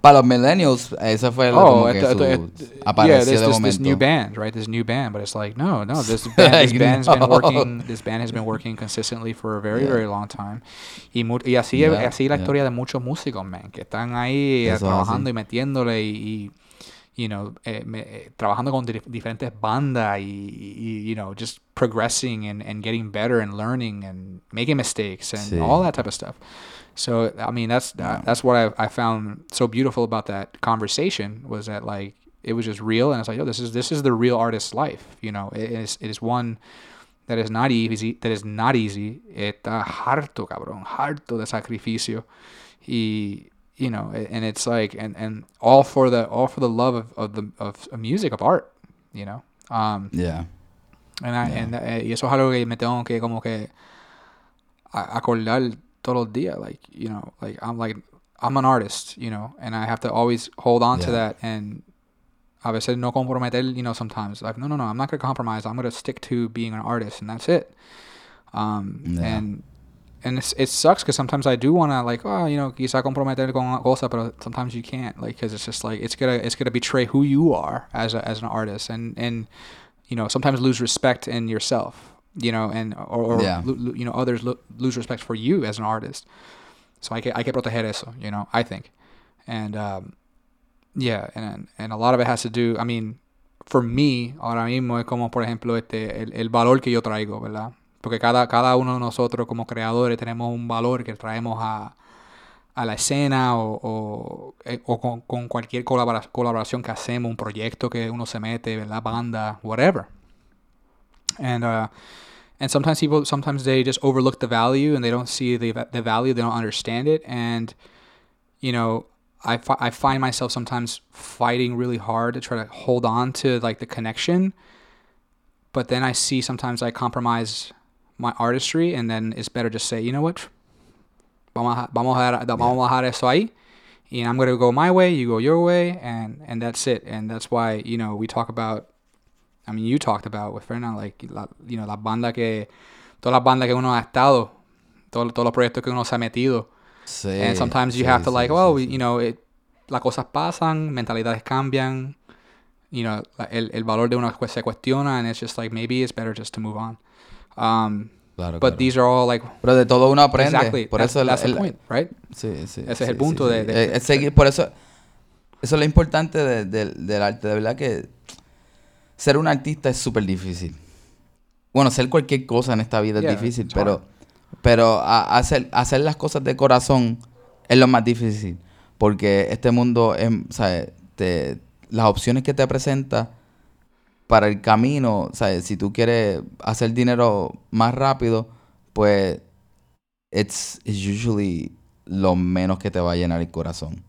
Para los millennials, ese fue lo- como que su, apareció yeah, this, de this, momento. this new band, right? This new band, but it's like no, no. This band, this band's no. been working. This band has been working consistently for a very, Yeah. very long time. Y, y así, Yeah, así la historia de muchos músicos, man, que están ahí eh, Eso es trabajando así. y metiéndole y, y, you know, eh, me- eh, trabajando con dif- diferentes bandas y, y, you know, just progressing and, and getting better and learning and making mistakes and Sí. all that type of stuff. So I mean, that's that, that's what I, I found so beautiful about that conversation was that like it was just real, and it's like, oh, this is this is the real artist's life. You know, it is it is one that is not easy. That is not easy. Está harto, cabrón, harto de sacrificio, y you know, and it's like and and all for the all for the love of, of the of music of art. You know, um, Yeah. and I, Yeah. and, eh, y eso es algo que me tengo que como que acordar los días. Like, you know, like I'm like, I'm an artist, you know, and I have to always hold on to that and a veces no comprometer, you know, sometimes like, no, no, no, I'm not going to compromise. I'm going to stick to being an artist and that's it. Um, Yeah. and, and it's, it sucks because sometimes I do want to like, oh, you know, quizá comprometer con cosa, but sometimes you can't, like, because it's just like it's gonna it's gonna betray who you are as a, as an artist, and and you know sometimes lose respect in yourself, you know, and or, or Yeah. lo- lo- you know others lo- lose respect for you as an artist. So hay que hay que proteger eso, you know, I think, and um, Yeah, and, and a lot of it has to do, I mean, for me, ahora mismo es como, por ejemplo, este, el, el valor que yo traigo, ¿verdad? Porque cada, cada uno de nosotros como creadores tenemos un valor que traemos a, a la escena o, o, eh, o con, con, cualquier colabora colaboración que hacemos, un proyecto que uno se mete, ¿verdad? Banda, whatever. And, uh, and sometimes people, sometimes they just overlook the value and they don't see the, the value, they don't understand it. And, you know, I, fi- I find myself sometimes fighting really hard to try to hold on to like the connection. But then i see sometimes i compromise my artistry and then it's better just say you know what? Vamos a, vamos a, vamos a dejar eso ahí. And i'm going to go my way you go your way and and that's it. And that's why you know we talk about i mean you talked about with Fernand like la, you know la banda que todas las bandas que uno ha estado todos, todos los proyectos que uno se ha metido Sí, and sometimes you sí, have to sí, like, well, you know, it, las cosas pasan, mentalidades cambian, you know, el, el valor de cu- se cuestiona, and it's just like maybe it's better just to move on. Um, Claro, but claro. these are all like Pero de todo uno aprende. exactly Por that's, eso el- that's the el- point, right? Sí, sí. Ese es sí, el punto sí, de- sí. de- Eh, es seguir- por eso, eso es lo importante de- de- del arte. De verdad que ser un artista es súper difícil. Bueno, ser cualquier cosa en esta vida Yeah, es difícil, pero, pero a- hacer, hacer las cosas de corazón es lo más difícil. Porque este mundo, es, o sea, te- las opciones que te presenta para el camino, sea, si tú quieres hacer dinero más rápido, pues it's, it's usually lo menos que te va a llenar el corazón.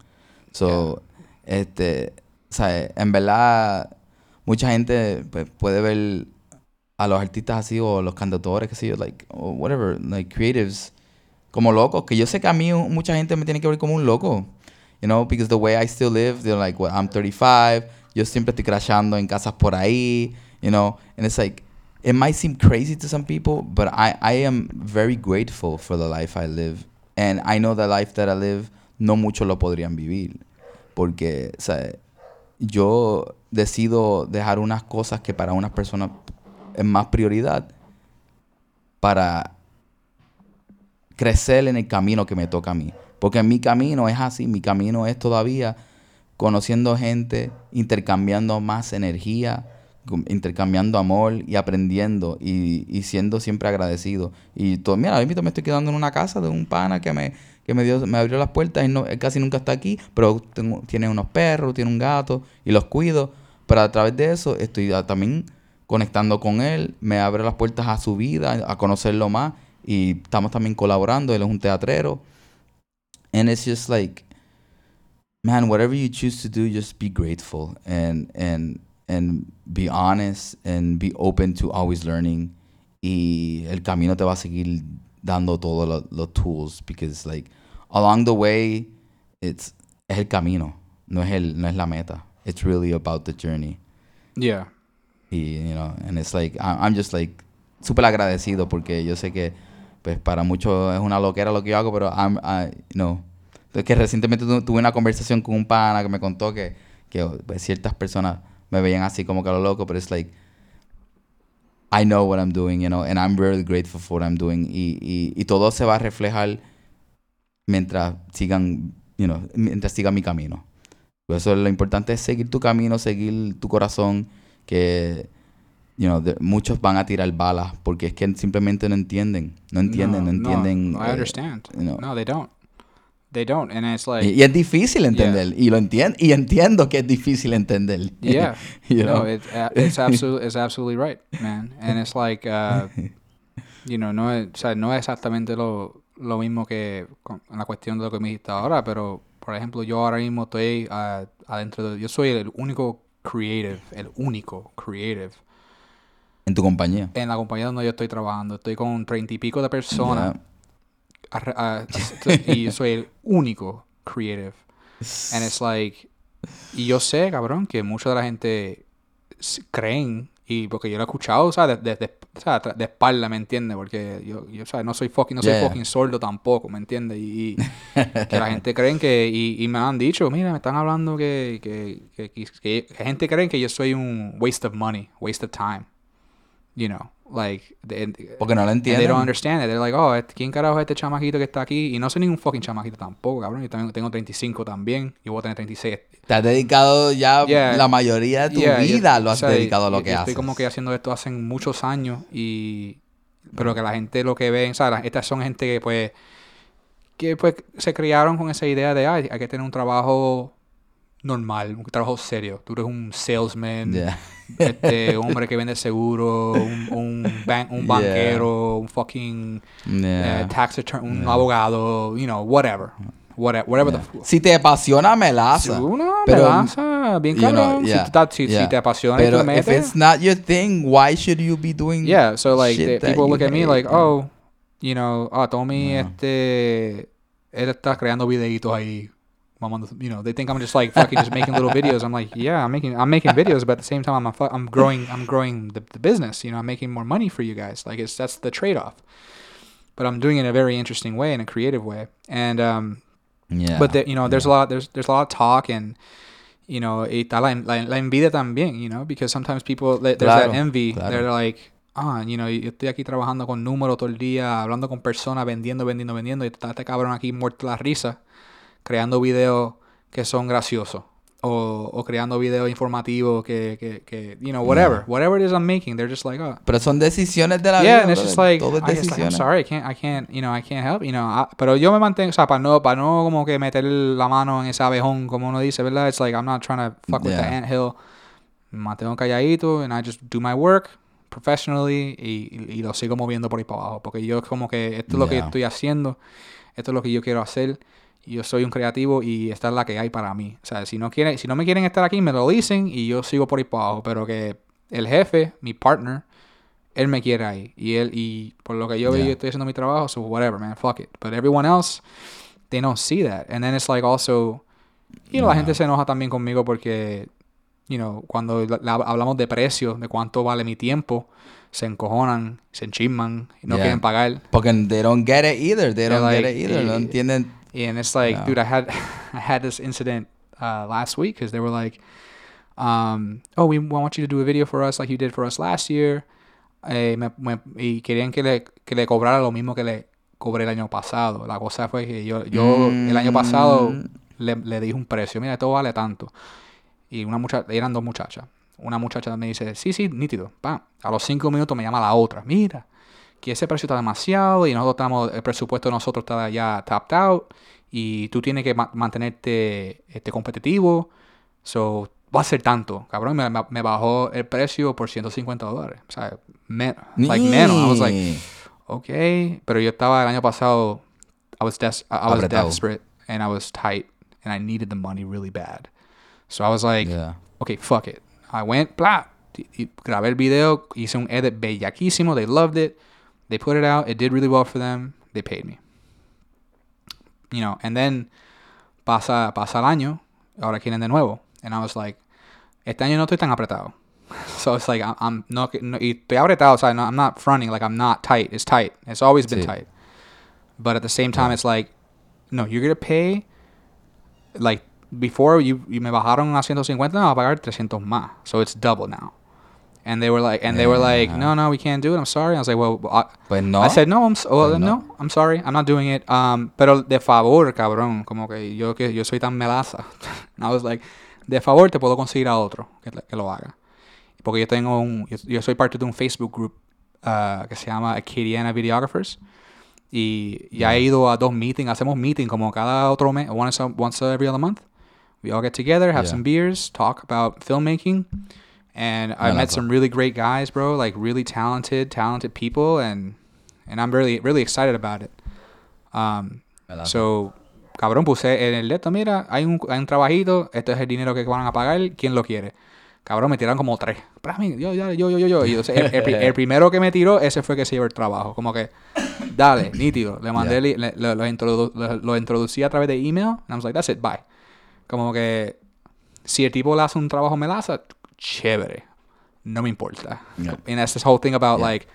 So, este, sea, en verdad, mucha gente pues, puede ver a los artistas así o los cantautores, qué sé yo, like, o whatever, like creatives, como locos, que yo sé que a mí mucha gente me tiene que ver como un loco, you know, because the way I still live, they're like, well, I'm 35, yo siempre estoy crashando en casas por ahí, you know, and it's like, it might seem crazy to some people, but I, I am very grateful for the life I live. And I know the life that I live, no muchos lo podrían vivir. Porque, o yo decido dejar unas cosas que para unas personas es más prioridad para crecer en el camino que me toca a mí. Porque mi camino es así, mi camino es todavía conociendo gente, intercambiando más energía, intercambiando amor y aprendiendo y, y siendo siempre agradecido. Y todo, mira, ahora mismo me estoy quedando en una casa de un pana que me, que me, dio, me abrió las puertas y no, él casi nunca está aquí, pero tengo- tiene unos perros, tiene un gato y los cuido. Pero a través de eso estoy ah, también conectando con él, me abre las puertas a su vida, a conocerlo más y estamos también colaborando, él es un teatrero. And it's just like, man, whatever you choose to do, just be grateful and and and be honest and be open to always learning. Y el camino te va a seguir dando todos los, tools because like along the way, it's es el camino, no es el no es la meta. It's really about the journey. Yeah. Y, you know, and it's like, I'm just like, súper agradecido porque yo sé que, pues, para muchos es una loquera lo que yo hago, pero I'm, I, you know, es que recientemente tu- tuve una conversación con un pana que me contó que, que pues, ciertas personas me veían así como que a lo loco, pero es like, I know what I'm doing, you know, and I'm really grateful for what I'm doing. Y, y, y todo se va a reflejar mientras sigan, you know, mientras siga mi camino. Por eso lo importante es seguir tu camino, seguir tu corazón, que you know, de- muchos van a tirar balas porque es que simplemente no entienden, no entienden, no, entienden. I eh, understand. you know. No, they don't. They don't. And it's like, y, y es difícil entender, y lo entiendo, y entiendo que es difícil entender. yeah. you no, know? it, uh, it's absolutely it's absolutely right, man. And it's like, uh, you know, no es, o sea, no es exactamente lo, lo mismo que con la cuestión de lo que me dijiste ahora, pero por ejemplo, yo ahora mismo estoy uh, adentro de, yo soy el único creative, el único creative en tu compañía. en la compañía donde yo estoy trabajando. Estoy con treinta y pico de personas ah, y yo soy el único creative. And it's like, y yo sé, cabrón, que mucha de la gente creen, y porque yo lo he escuchado, o sea, de, de, de- o sea, tra- de espalda, ¿me entiendes? Porque yo, yo, o sea, no soy fucking, no soy Yeah, yeah. fucking sordo tampoco, ¿me entiendes? Y, y que la gente creen que, y, y me han dicho, mira, me están hablando que, que, que- que gente creen que yo soy un waste of money, waste of time, you know, like, they, Porque no lo and they entienden. don't understand it. They're like, oh, este- ¿quién carajo es este chamaquito que está aquí? Y no soy ningún fucking chamaquito tampoco, cabrón. Yo también tengo 35 también. Y voy a tener 36. Te has dedicado ya Yeah. la mayoría de tu Yeah, yo- vida, lo o has sea, dedicado a lo yo- que yo haces. Estoy como que haciendo esto hace muchos años y... Pero que la gente lo que ve, ¿sabes? Estas son gente que pues... Que pues se criaron con esa idea de, ay, hay que tener un trabajo normal, un trabajo serio. Tú eres un salesman, Yeah. este, un hombre que vende seguro, un, un, ban- un Yeah. banquero, un fucking Yeah. eh, tax attorney, un abogado, you know, whatever. Whatever, whatever the fuck. Si te apasiona, melaza. Si Pero, melaza, bien you know, si, si, si te apasiona y Pero tú if it's not your thing, why should you be doing Yeah, so like the- people look at me like, oh, you know, ah, Tommy, este, él está creando videitos ahí. Mamando- You know, they think I'm just like fucking just making little videos. I'm like, yeah, I'm making I'm making videos, but at the same time, I'm a fu- I'm growing I'm growing the, the business. You know, I'm making more money for you guys. Like it's that's the trade off. But I'm doing it in a very interesting way, in a creative way, and um, Yeah. but the, you know, there's a lot there's there's a lot of talk and you know, está la, la, la envidia también, you know, because sometimes people there's Claro, that envy. claro. They're like, ah, you know, yo estoy aquí trabajando con números todo el día, hablando con personas, vendiendo, vendiendo, vendiendo, y está este cabrón aquí muerto la risa, creando videos que son graciosos. O, o creando videos informativos que, que, que, you know, whatever. Whatever it is I'm making, they're just like, oh, Pero son decisiones de la yeah, vida. and it's just like, Todo es I like, decisiones. sorry, I can't, I can't, you know, I can't help, you know. I- pero yo me mantengo, o sea, para no, para no como que meter la mano en ese abejón, como uno dice, ¿verdad? It's like, I'm not trying to fuck with the anthill. Me mantengo calladito, and I just do my work professionally y, y, y lo sigo moviendo por ahí para abajo. Porque yo como que esto es lo que estoy haciendo, esto es lo que yo quiero hacer. Y Yo soy un creativo y esta es la que hay para mí. O sea, si no, quieren, si no me quieren estar aquí, me lo dicen y yo sigo por ahí para abajo. Pero que el jefe, mi partner, él me quiere ahí. Y él, y por lo que yo veo, Yeah. yo estoy haciendo mi trabajo, so whatever, man, fuck it. But everyone else, they don't see that. And then it's like also, you know, la Yeah. gente se enoja también conmigo porque, you know, cuando la- la- hablamos de precios, de cuánto vale mi tiempo, se encojonan, se enchisman y no Yeah. quieren pagar. Porque they don't get it either. They They're don't get like, it either. No eh, entienden. And it's like, Yeah. dude, I had I had this incident uh, last week because they were like, um, oh, we want you to do a video for us like you did for us last year. Eh, me- me- y querían que le, que le cobrara lo mismo que le cobré el año pasado. La cosa fue que yo, yo el año pasado Mm. le, le dije un precio, mira, esto vale tanto. Y una muchacha, eran dos muchachas. Una muchacha me dice, sí, sí, nítido. Pam. A los cinco minutos me llama la otra, mira, que ese precio está demasiado y nosotros estamos, el presupuesto de nosotros está ya tapped out y tú tienes que ma- mantenerte este, competitivo. So, va a ser tanto. Cabrón, me, me- bajó el precio por 150 dólares. O sea, me- like menos. I was like, okay. Pero yo estaba el año pasado, I was, des- I was Apretado. desperate and I was tight and I needed the money really bad. So I was like, Yeah. okay, fuck it. I went, blah, y grabé el video, hice un edit bellaquísimo, they loved it, they put it out, it did really well for them, they paid me. You know, and then pasa, pasa el año, ahora quieren de nuevo. And I was like, este año no estoy tan apretado. So it's like, I'm, I'm no, no, y estoy apretado, o sea, I'm not fronting, like I'm not tight, it's tight. It's always been Sí. tight. But at the same time, it's like, no, you're gonna pay, like, before you, you me bajaron a 150, no, I'll pagar 300 más. So it's double now. And they were like, and they were like, no, no, we can't do it. I'm sorry. I was like, well, I, Pues no. I said, no, I'm, s- well, no. no. I'm sorry. I'm not doing it. Um, pero de favor, cabrón, como que yo que yo soy tan melaza. And I was like, de favor te puedo conseguir a otro que, que lo haga. Porque yo tengo un, yo, yo soy parte de un Facebook group uh, que se llama Acadiana Videographers. Y ya he ido a dos meetings, hacemos meeting como cada otro mes, once, once every other month. We all get together, have Yeah. some beers, talk about filmmaking. And I met Melaza. some really great guys, bro, like really talented, talented people. And, and I'm really, really excited about it. Um. So, cabrón, puse en el leto, mira, hay un, hay un trabajito, este es el dinero que van a pagar, ¿quién lo quiere? Cabrón, me tiraron como tres. Yo, yo, yo, yo, yo. Y entonces, el, el el primero que me tiró, ese fue que se llevó el trabajo. Como que, dale, nítido. Le mandé, Yeah. el- le- lo, introdu- lo- lo introducí a través de email, and I was like, that's it, bye. Como que, si el tipo le hace un trabajo melaza, chévere. No me importa. Yeah. And that's this whole thing about Yeah. like,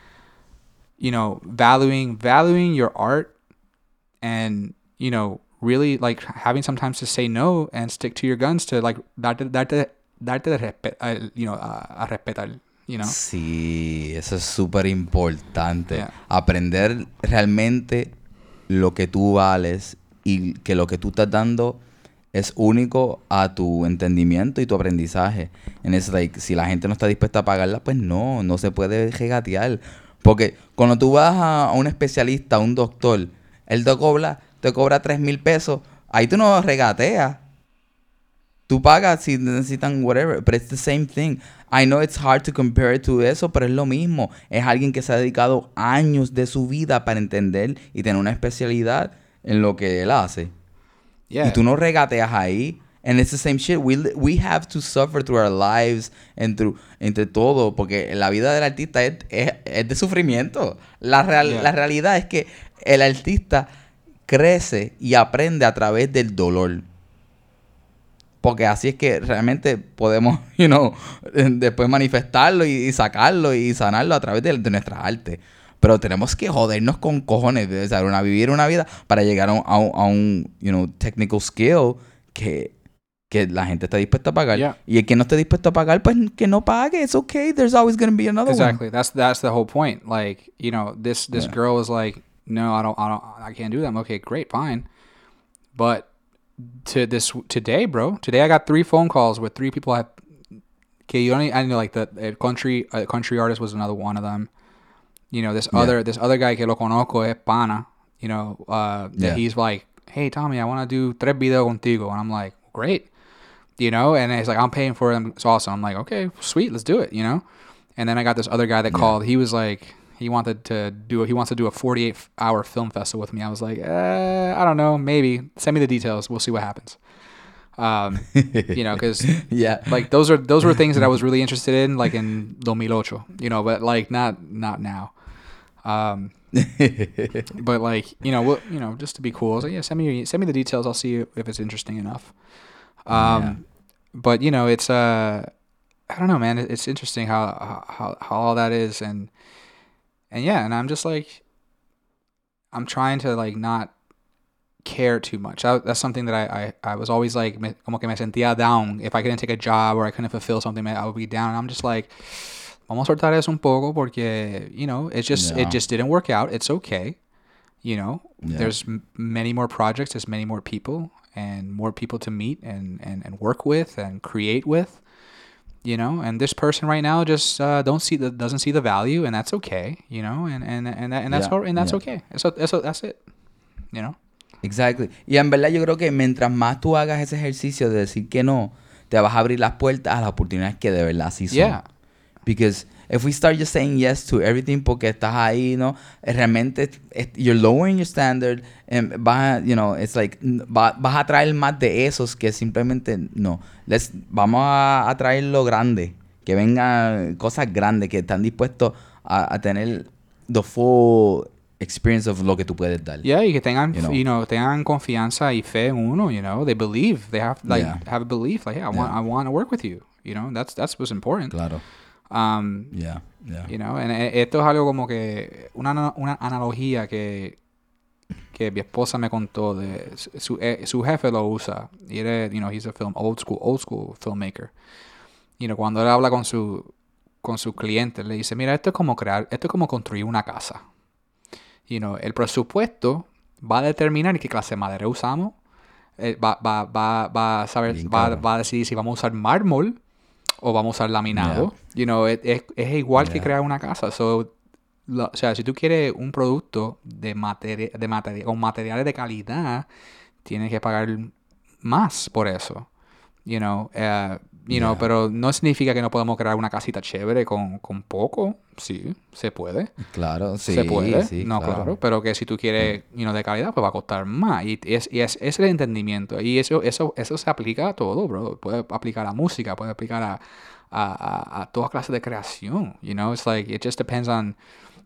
you know, valuing valuing your art and you know really like having sometimes to say no and stick to your guns to like darte darte darte de respe- uh, you know a, a respetar you know? Sí, eso es súper importante. Yeah. Aprender realmente lo que tú vales y que lo que tú estás dando es único a tu entendimiento y tu aprendizaje. En es like, si la gente no está dispuesta a pagarla, pues no, no se puede regatear. Porque cuando tú vas a, un especialista, a un doctor, él te cobra, te cobra 3 mil pesos, ahí tú no regateas. Tú pagas si necesitan whatever, but it's the same thing. I know it's hard to compare it to eso, pero es lo mismo. Es alguien que se ha dedicado años de su vida para entender y tener una especialidad en lo que él hace. Yeah. Y tú no regateas ahí. And it's the same shit. We, we have to suffer through our lives and through, entre todo, porque la vida del artista es, es, es de sufrimiento. La, real- Yeah. la realidad es que el artista crece y aprende a través del dolor. Porque así es que realmente podemos, you know, después manifestarlo y, y sacarlo y sanarlo a través de, de nuestra arte. Pero tenemos que jodernos con cojones, o sea, una, vivir una vida para llegar a un, a un, a un, you know, technical skill que, que la gente está dispuesta a pagar. Yeah. Y el que no esté dispuesto a pagar, pues que no pague. It's okay. There's always going to be another Exactly. That's that's the whole point. Like, you know, this this Yeah. girl was like, "No, I don't I don't I can't do that." I'm okay, great, fine. But to this today, bro, today I got three phone calls with three people I Okay, you only I know like the, the country uh, country artist was another one of them. You know, this Yeah. other this other guy que lo conozco es pana, you know, uh that Yeah. he's like, "Hey, Tommy, I want to do tres videos contigo." And I'm like, "Great." you know, and it's like I'm paying for them. It's awesome. I'm like, okay, sweet, let's do it, you know. And then I got this other guy that called. He was like, he wanted to do, he wants to do a 48 hour film festival with me. I was like, uh, I don't know, maybe. Send me the details. We'll see what happens. Um, you know, because yeah. like those are those were things that I was really interested in, like in 2008, you know, but like not not now. Um, but like you know, what you know, just to be cool, I was like, yeah, send me send me the details. I'll see if it's interesting enough. Um, Yeah. but you know, it's uh, I don't know, man. It's interesting how how how all that is, and and yeah, and I'm just like, I'm trying to like not care too much. That, that's something that I, I I was always like, como que me sentía down if I couldn't take a job or I couldn't fulfill something, I would be down. And I'm just like, vamos a soltar eso un poco porque you know, it just Yeah. it just didn't work out. It's okay. You know, Yeah. there's many more projects, there's many more people, and more people to meet and, and, and work with and create with. You know, and this person right now just uh, don't see the doesn't see the value, and that's okay. You know, and and and, that, and that's Yeah, and that's okay. Eso, eso, that's it. You know. Exactly. Y en verdad yo creo que mientras más tú hagas ese ejercicio de decir que no, te vas a abrir las puertas a las oportunidades que de verdad sí son. Yeah. Because if we start just saying yes to everything porque estás ahí, ¿no? Realmente you're lowering your standard and vas a, you know, it's like va- vas a traer más de esos que simplemente no. Let's, vamos a, a traer lo grande, que vengan cosas grandes que están dispuestos a, a tener the full experience of lo que tú puedes dar. Yeah, y que tengan, You you know. tengan confianza y fe en uno, you know. They believe. They have like Yeah. have a belief like, yeah, I want. I want to work with you. You know, that's that's what's important. Claro. Um, Yeah, yeah. you know, and eh, esto es algo como que una, una analogía que que mi esposa me contó de su, eh, su jefe lo usa y él, you know, he's a film old school old school filmmaker. You know, cuando él habla con su con su cliente le dice, "Mira, esto es como crear, esto es como construir una casa." You know, el presupuesto va a determinar qué clase de madera usamos. eh, va, va, va, va a saber, va, va a decidir si vamos a usar mármol o vamos a usar laminado. You know, es, es- igual que crear una casa. So, lo- o sea, si tú quieres un producto de, materi de materi- con materiales de calidad, tienes que pagar más por eso. You know, eh, you know, Yeah. pero no significa que no podemos crear una casita chévere con, con poco. Sí, se puede. Claro, sí. se puede. sí, no, claro. Pero que si tú quieres, you know, de calidad, pues va a costar más. Y es, y es, es el entendimiento. Y eso, eso, eso se aplica a todo, bro. Puede aplicar a música, puede aplicar a, a, a, a toda clase de creación. You know, it's like, it just depends on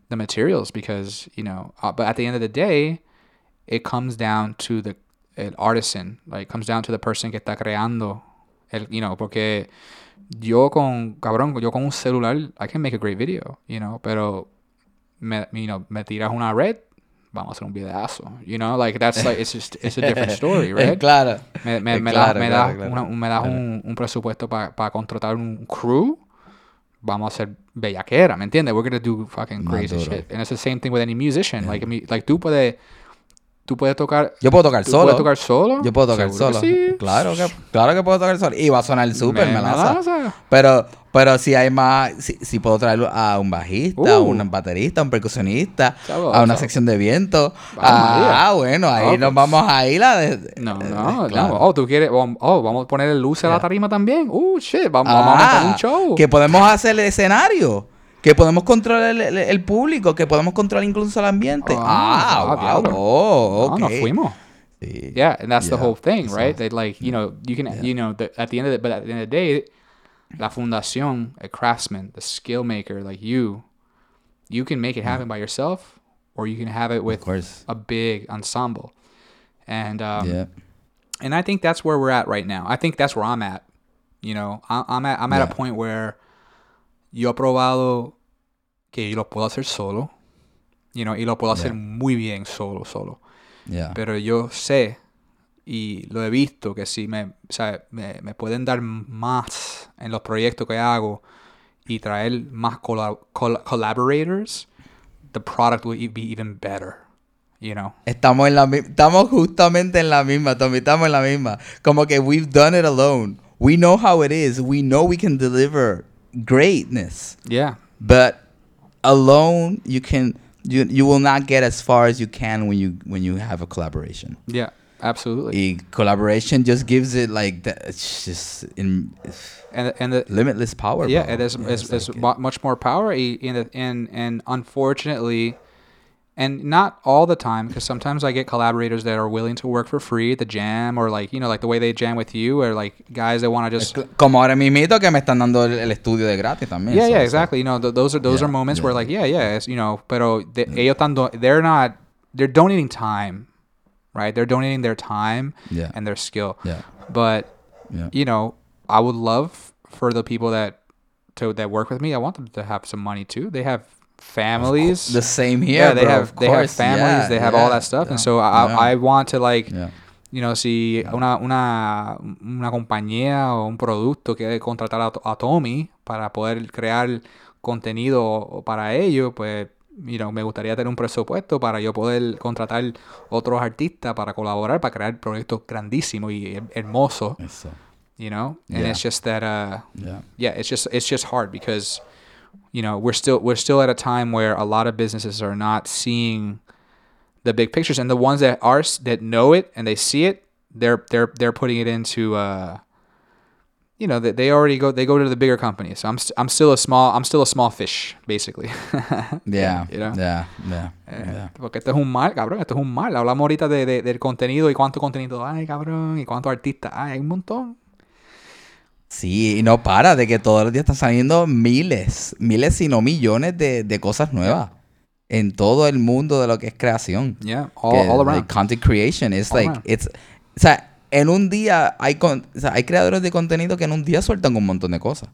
the materials because, you know, uh, but at the end of the day, it comes down to the el artisan, like, it comes down to the person que está creando, el, you know, porque yo con, cabrón, yo con un celular, I can make a great video, you know, pero me, you know, me tiras una red, vamos a hacer un videazo, you know, like, that's like, it's just, it's a different story, right? claro. Me, me, me claro, das, me claro, das, claro, una- me das claro. un, un presupuesto para contratar un crew, vamos a hacer bellaquera, ¿me entiendes? We're gonna do fucking crazy duro. shit. And it's the same thing with any musician. Like, I mean, like tú puedes, tú puedes tocar, Yo puedo tocar tú solo. puedes tocar solo. Yo puedo tocar solo. que sí. Claro que, claro que puedo tocar solo. Y va a sonar súper Me- melaza. melaza. Pero, pero si hay más, si, si puedo traer a un bajista, a Uh. un baterista, a un percusionista, Chavo, a una chavo. sección de viento. Ah, bueno, ahí Oh, nos pues. vamos a ir a de- No, eh, no, claro. Oh, tú quieres, oh, vamos a poner luces a la tarima también. Uh, shit, vamos, vamos a montar Ah, un show. Que podemos hacer el escenario. Que podemos controlar el, el- el público, que podemos controlar incluso el ambiente. Ah, Ah, ah, wow. diablo. Oh, No, nos fuimos. Sí. Yeah, and that's the whole thing, right? That like, you know, you can, you know, the, at the end of the, but at the end of the day, la fundación, a craftsman, the skill maker, like you, you can make it happen by yourself, or you can have it with a big ensemble. And um, Yeah. and I think that's where we're at right now. I think that's where I'm at. You know, I, I'm at I'm at a point where yo he probado que yo lo puedo hacer solo. You know, y lo puedo hacer Yeah. muy bien solo, solo. Yeah. Pero yo sé y lo he visto que si me, o sea, me, me pueden dar más en los proyectos que hago y traer más cola- col- collaborators, the product will be even better. You know? Estamos en la estamos justamente en la misma, Tommy, estamos en la misma. Como que we've done it alone. We know how it is. We know we can deliver greatness. Yeah. But alone you can you you will not get as far as you can when you when you have a collaboration. Yeah. Absolutely. A collaboration just gives it like that it's just in And and the, limitless power. yeah, bro. it is Yeah, it's, it's it's like mu- much more power in the, and and unfortunately and not all the time because sometimes I get collaborators that are willing to work for free at the jam or like you know like the way they jam with you or like guys that want to just Como ahora mismito que me están dando el, estudio de gratis también. yeah so yeah exactly you know th- those are those Yeah, are moments where like yeah yeah it's, you know pero de, ellos están they're not they're donating time right they're donating their time Yeah. and their skill Yeah. but Yeah. you know, I would love for the people that to that work with me. I want them to have some money too. They have families. The same here. yeah, they bro, have they have course. families. Yeah, they have all yeah, that stuff, and yeah, so I. I want to like you know si una una una compañía o un producto quiere contratar a, a Tommy para poder crear contenido para ellos, pues you know, me gustaría tener un presupuesto para yo poder contratar otros artistas para colaborar para crear proyectos grandísimos y her- hermosos Eso. you know and it's just that uh Yeah. yeah it's just it's just hard because you know we're still we're still at a time where a lot of businesses are not seeing the big pictures and the ones that are that know it and they see it they're they're they're putting it into uh you know they, they already go they go to the bigger companies so i'm st- i'm still a small i'm still a small fish basically Yeah. You know? Yeah. Yeah. Eh, yeah. Porque esto es un mal, cabrón. Esto es un mal. Hablamos ahorita de, de- del contenido y cuánto contenido hay, cabrón. Y cuántos artistas hay. Hay un montón. Sí, y no para de que todos los días están saliendo miles, miles si no millones de, de cosas nuevas en todo el mundo de lo que es creación. Yeah, all, Que, all around. like, content creation All like around. it's o sea, en un día hay con, o sea, hay creadores de contenido que en un día sueltan un montón de cosas.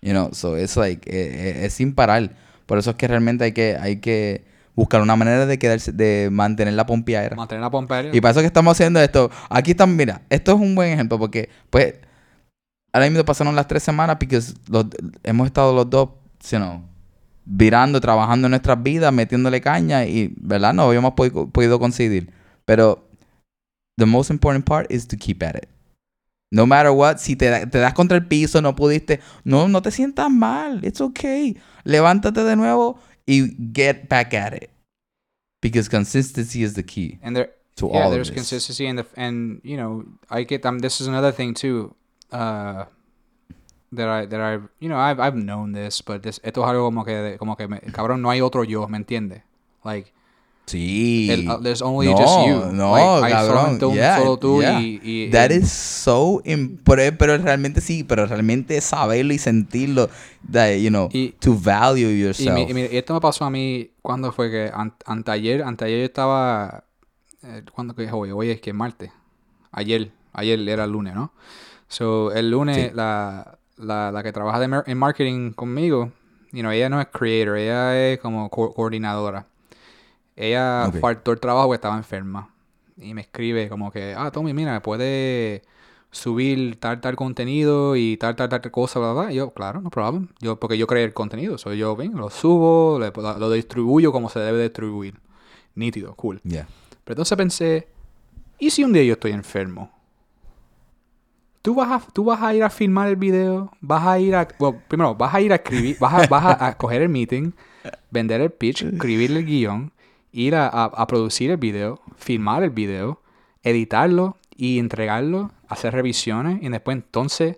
You know, so it's like eh, eh, es sin parar. Por eso es que realmente hay que hay que buscar una manera de quedarse de mantener la pompeadera. Mantener la pompa aérea. Y para eso que estamos haciendo esto. Aquí estamos, mira, esto es un buen ejemplo porque, pues, ahora mismo pasaron las tres semanas porque hemos estado los dos, you know, virando, trabajando en nuestras vidas, metiéndole caña y, ¿verdad? No habíamos podido, podido coincidir. Pero, the most important part is to keep at it. No matter what, si te, da- te das contra el piso, no pudiste, no, no te sientas mal. It's okay. Levántate de nuevo y get back at it. Because consistency is the key and there, to yeah, all there's of this. consistency and the and you know I get um this is another thing too, uh, that I that I you know I've I've known this, but this esto es algo como que como que me, cabrón no hay otro yo, ¿me entiendes? Like Sí. el- uh, there's only no, just you. No, like, cabrón. un yeah, solo tú yeah. y, y That and- is so im- pero, realmente sí, pero realmente saberlo y sentirlo that you know Y- to value Y, yourself. y mira, y esto me pasó a mí cuando fue que an- anteayer, anteayer yo estaba eh, ¿cuándo que es hoy? Hoy es que es martes. Ayer, ayer era el lunes, ¿no? So, el lunes Sí. la, la, la que trabaja de mar- en marketing conmigo, you know, ella no es creator, ella es como co- coordinadora. Ella Ok. faltó el trabajo porque estaba enferma. Y me escribe como que, ah, Tommy, mira, puede subir tal, tal contenido y tal, tal, tal cosa, bla, bla. Y yo, claro, no problem. Yo, porque yo creé el contenido. Soy yo, ven, lo subo, le- lo distribuyo como se debe distribuir. Nítido, cool. Yeah. Pero entonces pensé, ¿y si un día yo estoy enfermo? ¿Tú vas, a, tú vas a ir a filmar el video, vas a ir a... Bueno, primero, vas a ir a escribir, vas a, vas a, a coger el meeting, vender el pitch, escribir el guion, ir a, a- producir el video, filmar el video, editarlo y entregarlo, hacer revisiones y después entonces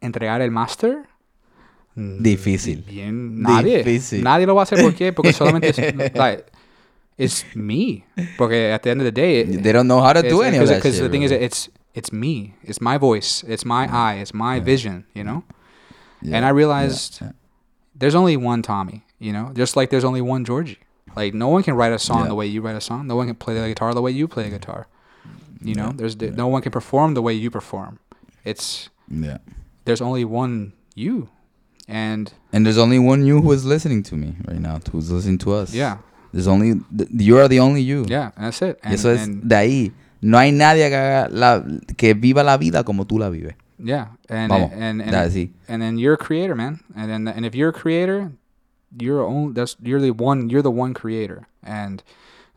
entregar el master. Mm, Difícil. Bien, nadie. Difícil. Nadie lo va a hacer. ¿Por qué? Porque solamente es... like, it's me. Porque at the end of the day... it- They don't know how to do any of that Because the thing is, it's it's me. It's my voice. It's my eye. It's my vision. You know. Yeah, And I realized yeah, there's only one Tommy. You know, just like there's only one Georgie. Like no one can write a song Yeah. the way you write a song. No one can play the guitar the way you play a guitar. You know, there's yeah. no one can perform the way you perform. It's yeah. there's only one you, and And there's only one you who is listening to me right now, who's listening to us. yeah, There's only th- you are the only you. yeah, that's it. And, es and- de ahí. No hay nadie que haga la, que viva la vida como tú la vives. yeah, and Vamos, and and, así. and then you're a creator, man. And then and if you're a creator, you're only that's you're the one you're the one creator, and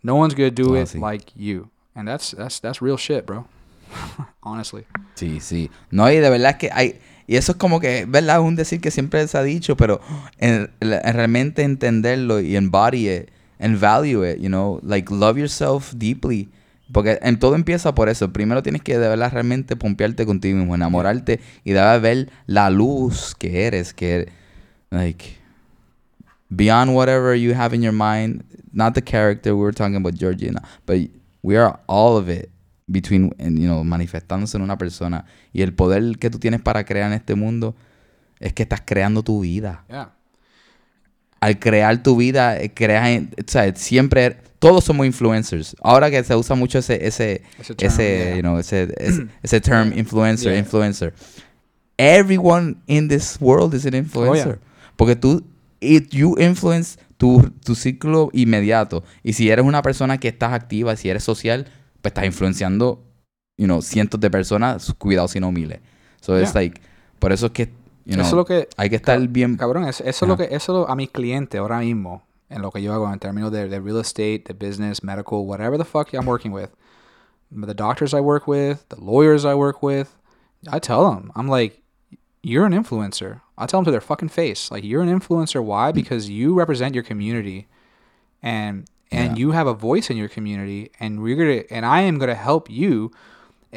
no one's gonna do Ah, it sí. like you. And that's that's that's real shit, bro. Honestly. Sí, sí. No, y de verdad es que hay... Y eso es como que, ¿verdad? Es un decir que siempre se ha dicho, pero en, en realmente entenderlo y embody it and value it, you know, like love yourself deeply. Porque en todo empieza por eso. Primero tienes que de verdad realmente pompearte contigo mismo, enamorarte y de ver la luz que eres, que like beyond whatever you have in your mind, not the character we were talking about Georgina, but we are all of it between you know, manifestándose en una persona y el poder que tú tienes para crear en este mundo es que estás creando tu vida. Al crear tu vida, eh, creas, o sea, siempre todos somos influencers. Ahora que se usa mucho ese ese Ese term, ese, yeah. you know, ese, ese, ese term influencer, Yeah. influencer. Everyone in this world is an influencer. Porque tú, it, you influence tu, tu círculo inmediato. Y si eres una persona que estás activa, si eres social, pues estás influenciando, you know, cientos de personas, cuidado si no miles. So it's like, por eso es que, you know, eso es lo que hay que estar bien... Cabrón, eso, eso es lo que eso lo- a mis clientes ahora mismo, en lo que yo hago en términos de, de real estate, de business, medical, whatever the fuck I'm working with, the doctors I work with, the lawyers I work with, I tell them, I'm like, you're an influencer. I tell them to their fucking face, like you're an influencer. Why? Mm. Because you represent your community, and and Yeah. you have a voice in your community, and we're gonna and I am gonna help you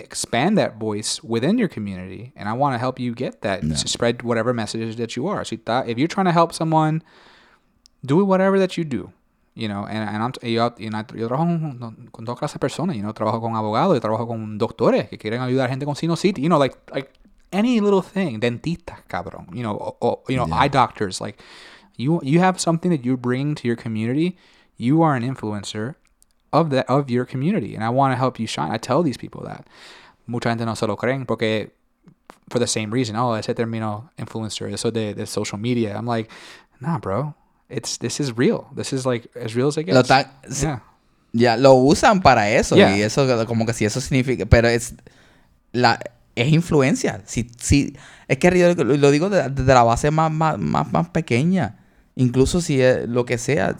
expand that voice within your community and i want to help you get that Yeah. to spread whatever messages that you are si está- if you're trying to help someone do whatever that you do you know and, and I'm, y yo, y na- yo trabajo con, con todas clases de personas you know trabajo con abogados yo trabajo con doctores que quieren ayudar a gente con sinusitis you know like like any little thing dentistas cabrón you know you know Yeah. eye doctors like you you have something that you bring to your community you are an influencer of that of your community and I want to help you shine. I tell these people that. Mucha gente no se lo creen porque for the same reason. Oh, ese término influencer, eso de, de social media. I'm like, nah, bro. It's this is real. This is like as real as it gets. Lo yeah. Ya, lo usan para eso. Yeah. Y eso, como que si eso significa. Pero es. La, es influencia. Si, si, es que yo lo, lo digo desde de la base más, más, más, más pequeña. Incluso si es lo que sea.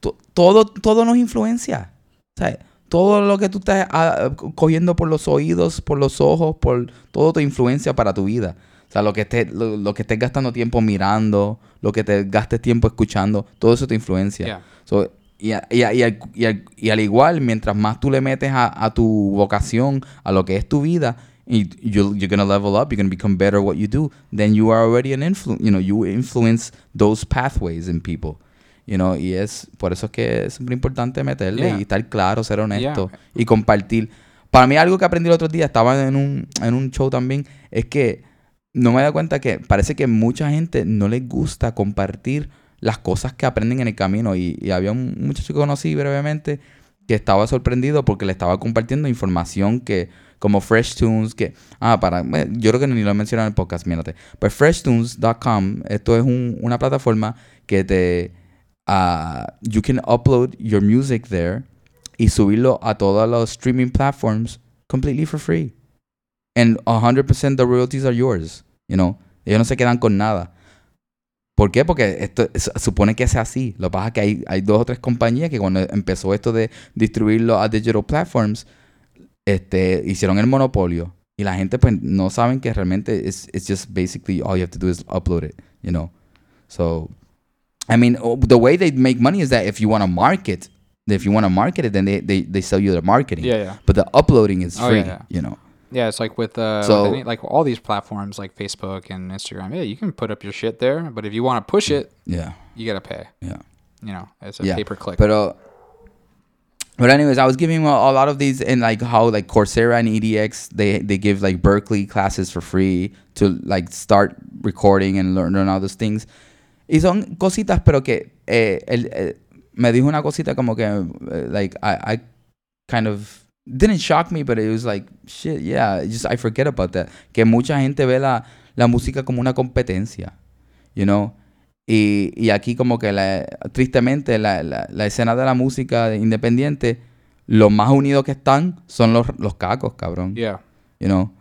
To- todo, todo nos influencia. O sea, todo lo que tú estás ah, cogiendo por los oídos, por los ojos, por todo te influencia para tu vida. O sea, lo que estés, lo, lo que estés gastando tiempo mirando, lo que te gastes tiempo escuchando, todo eso te influencia. Yeah. So, y, a- y, a- y al, al- y al igual, mientras más tú le metes a, a tu vocación, a lo que es tu vida, y you, you're gonna level up, you're gonna become better at what you do, then you are already an influence, you know, you influence those pathways in people. You know, y es por eso es que es muy importante meterle Yeah. y estar claro, ser honesto Yeah. y compartir. Para mí algo que aprendí el otro día, estaba en un, en un show también, es que no me he dado cuenta que parece que mucha gente no les gusta compartir las cosas que aprenden en el camino. Y, y había un muchacho que conocí brevemente que estaba sorprendido porque le estaba compartiendo información que, como Fresh Tunes, que, ah, para, eh, yo creo que ni lo he mencionado en el podcast, mírate. Pues freshtunes.com, esto es un- una plataforma que te, ah, you can upload your music there y subirlo a todos los streaming platforms completely for free. and 100% the royalties are yours, you know. Ellos no se quedan con nada. ¿Por qué? Porque esto supone que sea así. Lo que pasa es que hay, hay dos o tres compañías que cuando empezó esto de distribuirlo a digital platforms, este, hicieron el monopolio. Y la gente pues no saben que realmente it's, it's just basically all you have to do is upload it, you know. So, I mean, oh, the way they make money is that if you want to market, if you want to market it, then they, they, they sell you the marketing. Yeah, yeah. But the uploading is Oh, free, yeah, yeah. you know. Yeah, it's like with uh, So- with any, like all these platforms like Facebook and Instagram. Yeah, you can put up your shit there, but if you want to push it, Yeah, you gotta pay. yeah. You know, it's a Yeah, pay per click. Pero, but anyways, I was giving a, a lot of these and like how like Coursera and EDX they they give like Berkeley classes for free to like start recording and learn, learn all those things. Y son cositas, pero que eh, él, eh, me dijo una cosita como que eh, like I, I kind of didn't shock me, but it was like shit, yeah, just I forget about that. Que mucha gente ve la, la música como una competencia, you know. Y, y aquí como que la- tristemente la, la, la escena de la música independiente, los más unidos que están son los, los cacos, cabrón. yeah, You know?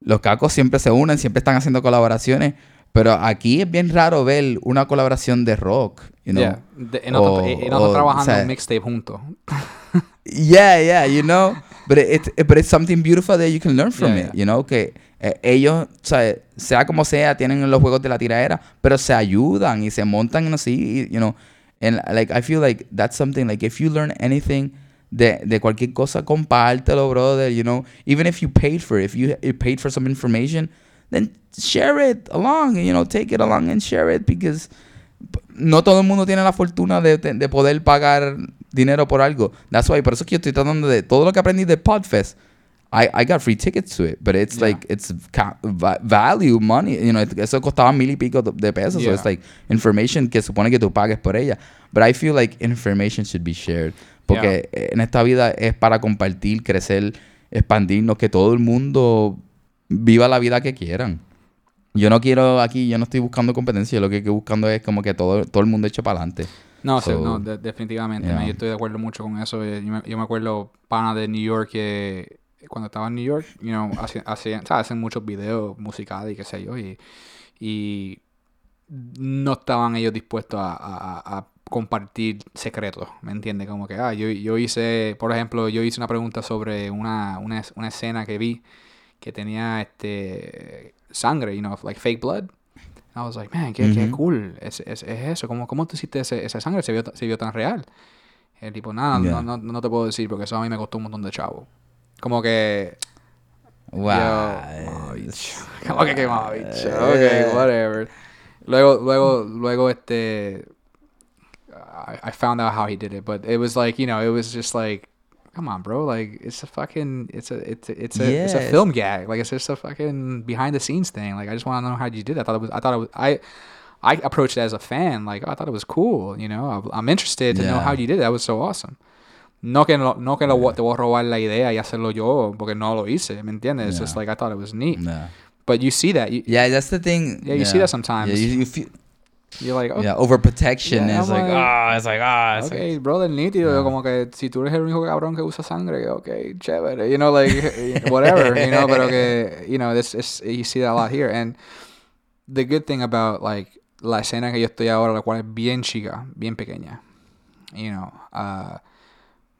Los cacos siempre se unen, siempre están haciendo colaboraciones, pero aquí es bien raro ver una colaboración de rock, you know? yeah. De- y no, O- no está o, trabajando o sea, un mixtape juntos. Yeah, yeah, you know. But it, it- but it's something beautiful that you can learn from Yeah, it, yeah. you know. Que eh, ellos, o sea, sea como sea, tienen los juegos de la tiradera, pero se ayudan y se montan así, you know. And like I feel like that's something like if you learn anything de, de cualquier cosa, compártelo, brother, you know. Even if you paid for it, if you, you paid for some information, then share it along, you know, take it along and share it because no todo el mundo tiene la fortuna de, de- de poder pagar dinero por algo. That's why, por eso es que yo estoy tratando de todo lo que aprendí de Podfest. I, I got free tickets to it, but it's Yeah. like it's value money, you know, it- eso costaba mil y pico de- pesos, so Yeah. it's like information que supone que tú pagues por ella. But I feel like information should be shared, porque en esta vida es para compartir, crecer, expandirnos, que todo el mundo viva la vida que quieran. Yo no quiero aquí, yo no estoy buscando competencia, lo que estoy buscando es como que todo, todo el mundo eche para adelante. No, sí, So, no, de- definitivamente. yeah. man, Yo estoy de acuerdo mucho con eso. eh, Yo me, yo me acuerdo, pana de New York, que cuando estaba en New York, you know, hacían, ¿sabes? hacen muchos videos musicales y qué sé yo, y, y no estaban ellos dispuestos a, a- a compartir secretos, ¿me entiendes? Como que, ah, yo, yo hice, por ejemplo, yo hice una pregunta sobre una, una, una escena que vi que tenía este sangre, you know, like fake blood. I was like, man, qué, qué Ujú. cool es, es, es eso. ¿Cómo, ¿Cómo tú hiciste ese, esa sangre? Se vio, se vio tan real. El tipo, nada, Yeah. no, no, no te puedo decir porque eso a mí me costó un montón de chavo. Como que... Wow. yo. Como que qué mamabicho. Ok, whatever. Luego, luego, luego, este... I, I found out how he did it, but it was like, you know, it was just like, come on, bro, like it's a fucking, it's a, it's a, it's a, it's a film gag, like it's just a fucking behind the scenes thing. Like I just want to know how you did. That. I thought it was, I thought it was, I, I approached it as a fan, like oh, I thought it was cool, you know. I'm interested to know how you did it. That was so awesome. No que, no, no que lo, te voy a robar la idea y hacerlo yo porque no lo hice, ¿me entiendes? It's just like I thought it was neat. Yeah. But you see that, you, Yeah, that's the thing. Yeah, you see that sometimes. Yeah, you, you feel, you're like, okay, yeah, overprotection Yeah, is I'm like, like, ah, it's like, ah, it's Ok, like, brother, nítido. Yeah. Como que si tú eres el único cabrón que usa sangre, ok, chévere. You know, like, whatever, you know, but okay, you know, this is, you see that a lot here. And the good thing about, like, la escena que yo estoy ahora, la cual es bien chica, bien pequeña, you know, uh,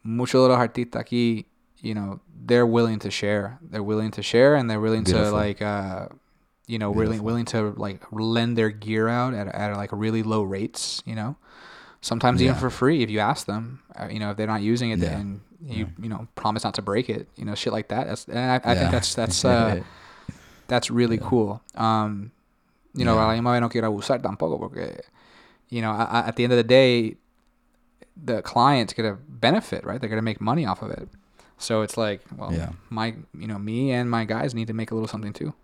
muchos de los artistas aquí, you know, they're willing to share. They're willing to share and they're willing to, like, uh, you know, really Beautiful. willing to, like, lend their gear out at, at, like, really low rates, you know? sometimes even for free if you ask them uh, you know if they're not using it Yeah. and you you know promise not to break it you know shit like that that's and i, I Yeah. think that's that's uh that's really cool um you know Yeah. a la misma vez no quiero abusar tampoco porque you know I, I- at the end of the day the client's gonna benefit right they're gonna make money off of it so it's like well Yeah. my you know me and my guys need to make a little something too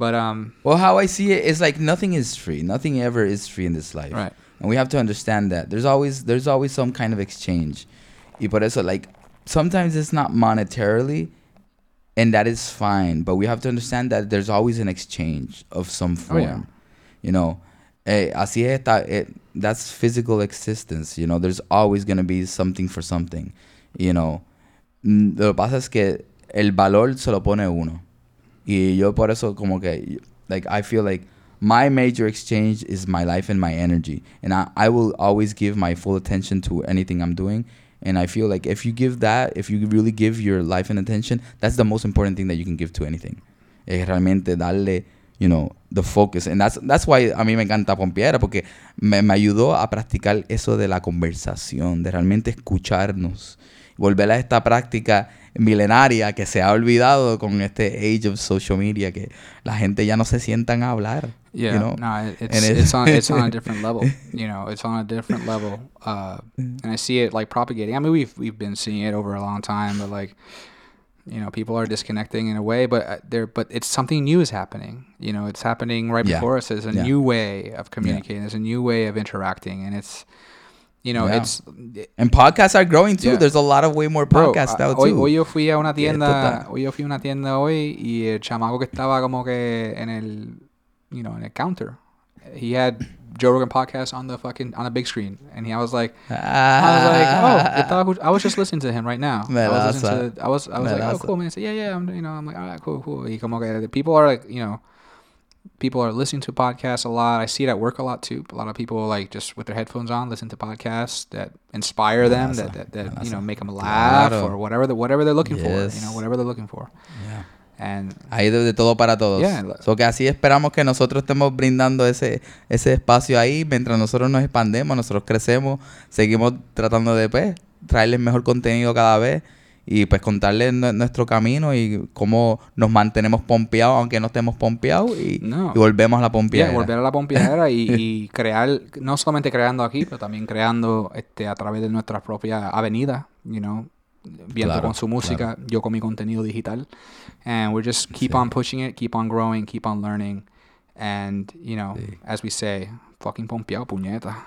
but um Well, how I see it is like nothing is free. Nothing ever is free in this life. right And we have to understand that. There's always there's always some kind of exchange. Y por eso like sometimes it's not monetarily and that is fine, but we have to understand that there's always an exchange of some Oh, form. yeah. You know, eh, así está, eh, that's physical existence, you know, there's always going to be something for something, you know. Lo que pasa es que el valor se lo pone uno. Y yo por eso como que, like, I feel like my major exchange is my life and my energy. And I, I will always give my full attention to anything I'm doing. And I feel like if you give that, if you really give your life and attention, that's the most important thing that you can give to anything. Es realmente darle, you know, the focus. And that's, that's why a mí me encanta Pompiera, porque me, me ayudó a practicar eso de la conversación, de realmente escucharnos. Volver a esta práctica milenaria que se ha olvidado con este age of social media, que la gente ya no se sientan a hablar. Yeah, you know? no, it- it's And it's on it's on a different level. You know, it's on a different level. Uh, and I see it like propagating. I mean, we've we've been seeing it over a long time, but like, you know, people are disconnecting in a way. But uh, there, but it's something new is happening. You know, it's happening right Yeah. before us. There's a Yeah. new way of communicating. There's a new way of interacting, and it's, you know, Yeah. it's. And podcasts are growing too. Yeah. There's a lot of way more podcasts ah, now hoy, too. hoy yo fui a una tienda, total. hoy yo fui a una tienda hoy y el chamaco que estaba como que en el, you know, en el counter, he had Joe Rogan podcast on the fucking on a big screen, and he, I was like, I was like, oh, estaba escuch- I was just listening to him right now. I was listening to, I was, I was like, oh, cool, man. So yeah, yeah, I'm, you know, I'm like, all right, cool, cool. Y como que the people are like, you know, people are listening to podcasts a lot. I see it at work a lot too. A lot of people like just with their headphones on, listen to podcasts that inspire them, that that, that you know make them laugh Claro. or whatever the, whatever they're looking for. You know, whatever they're looking for. Yeah. And Hay de, de todo para todos. Yeah, So que así esperamos que nosotros estemos brindando ese, ese espacio ahí mientras nosotros nos expandemos, nosotros crecemos, seguimos tratando de pues, traerles mejor contenido cada vez y pues contarles nue- nuestro camino y cómo nos mantenemos pompeados aunque no estemos pompeados y, No. y volvemos a la pompeadera. yeah, volver a la pompeadera y, y crear, no solamente creando aquí, pero también creando este a través de nuestra propia avenida, you know, viendo Claro, con su música, yo con mi contenido digital. And we're just keep Sí. on pushing it, keep on growing, keep on learning. And, you know, Sí. as we say, fucking pompeado, puñeta.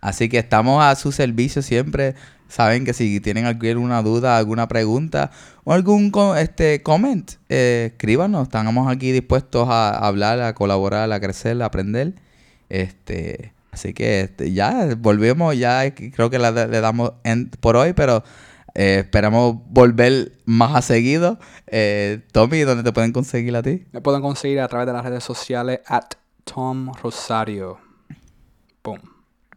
Así que estamos a su servicio siempre. Saben que si tienen alguna duda, alguna pregunta o algún este comment, eh, escríbanos. Estamos aquí dispuestos a hablar, a colaborar, a crecer, a aprender. Este, así que este, ya volvemos, ya creo que le damos end por hoy, pero eh, esperamos volver más a seguido. Eh, Tommy, ¿dónde te pueden conseguir a ti? Me pueden conseguir a través de las redes sociales at Tom.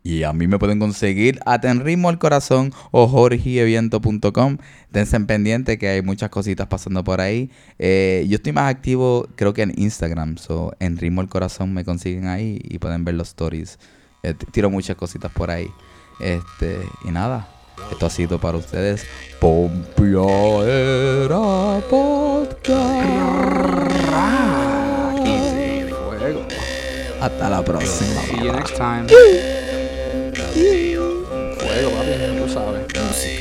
Y a mí me pueden conseguir a Tenrismo al Corazón o jorgieviento.com. Tense pendiente que hay muchas cositas pasando por ahí. Eh, yo estoy más activo, creo que en Instagram. So, en Ritmo al Corazón me consiguen ahí y pueden ver los stories. Eh, tiro muchas cositas por ahí. Este, y nada, esto ha sido para ustedes. Pompeadera Podcast. Hasta la próxima. See you next time. Fuego, papi, tú sabes.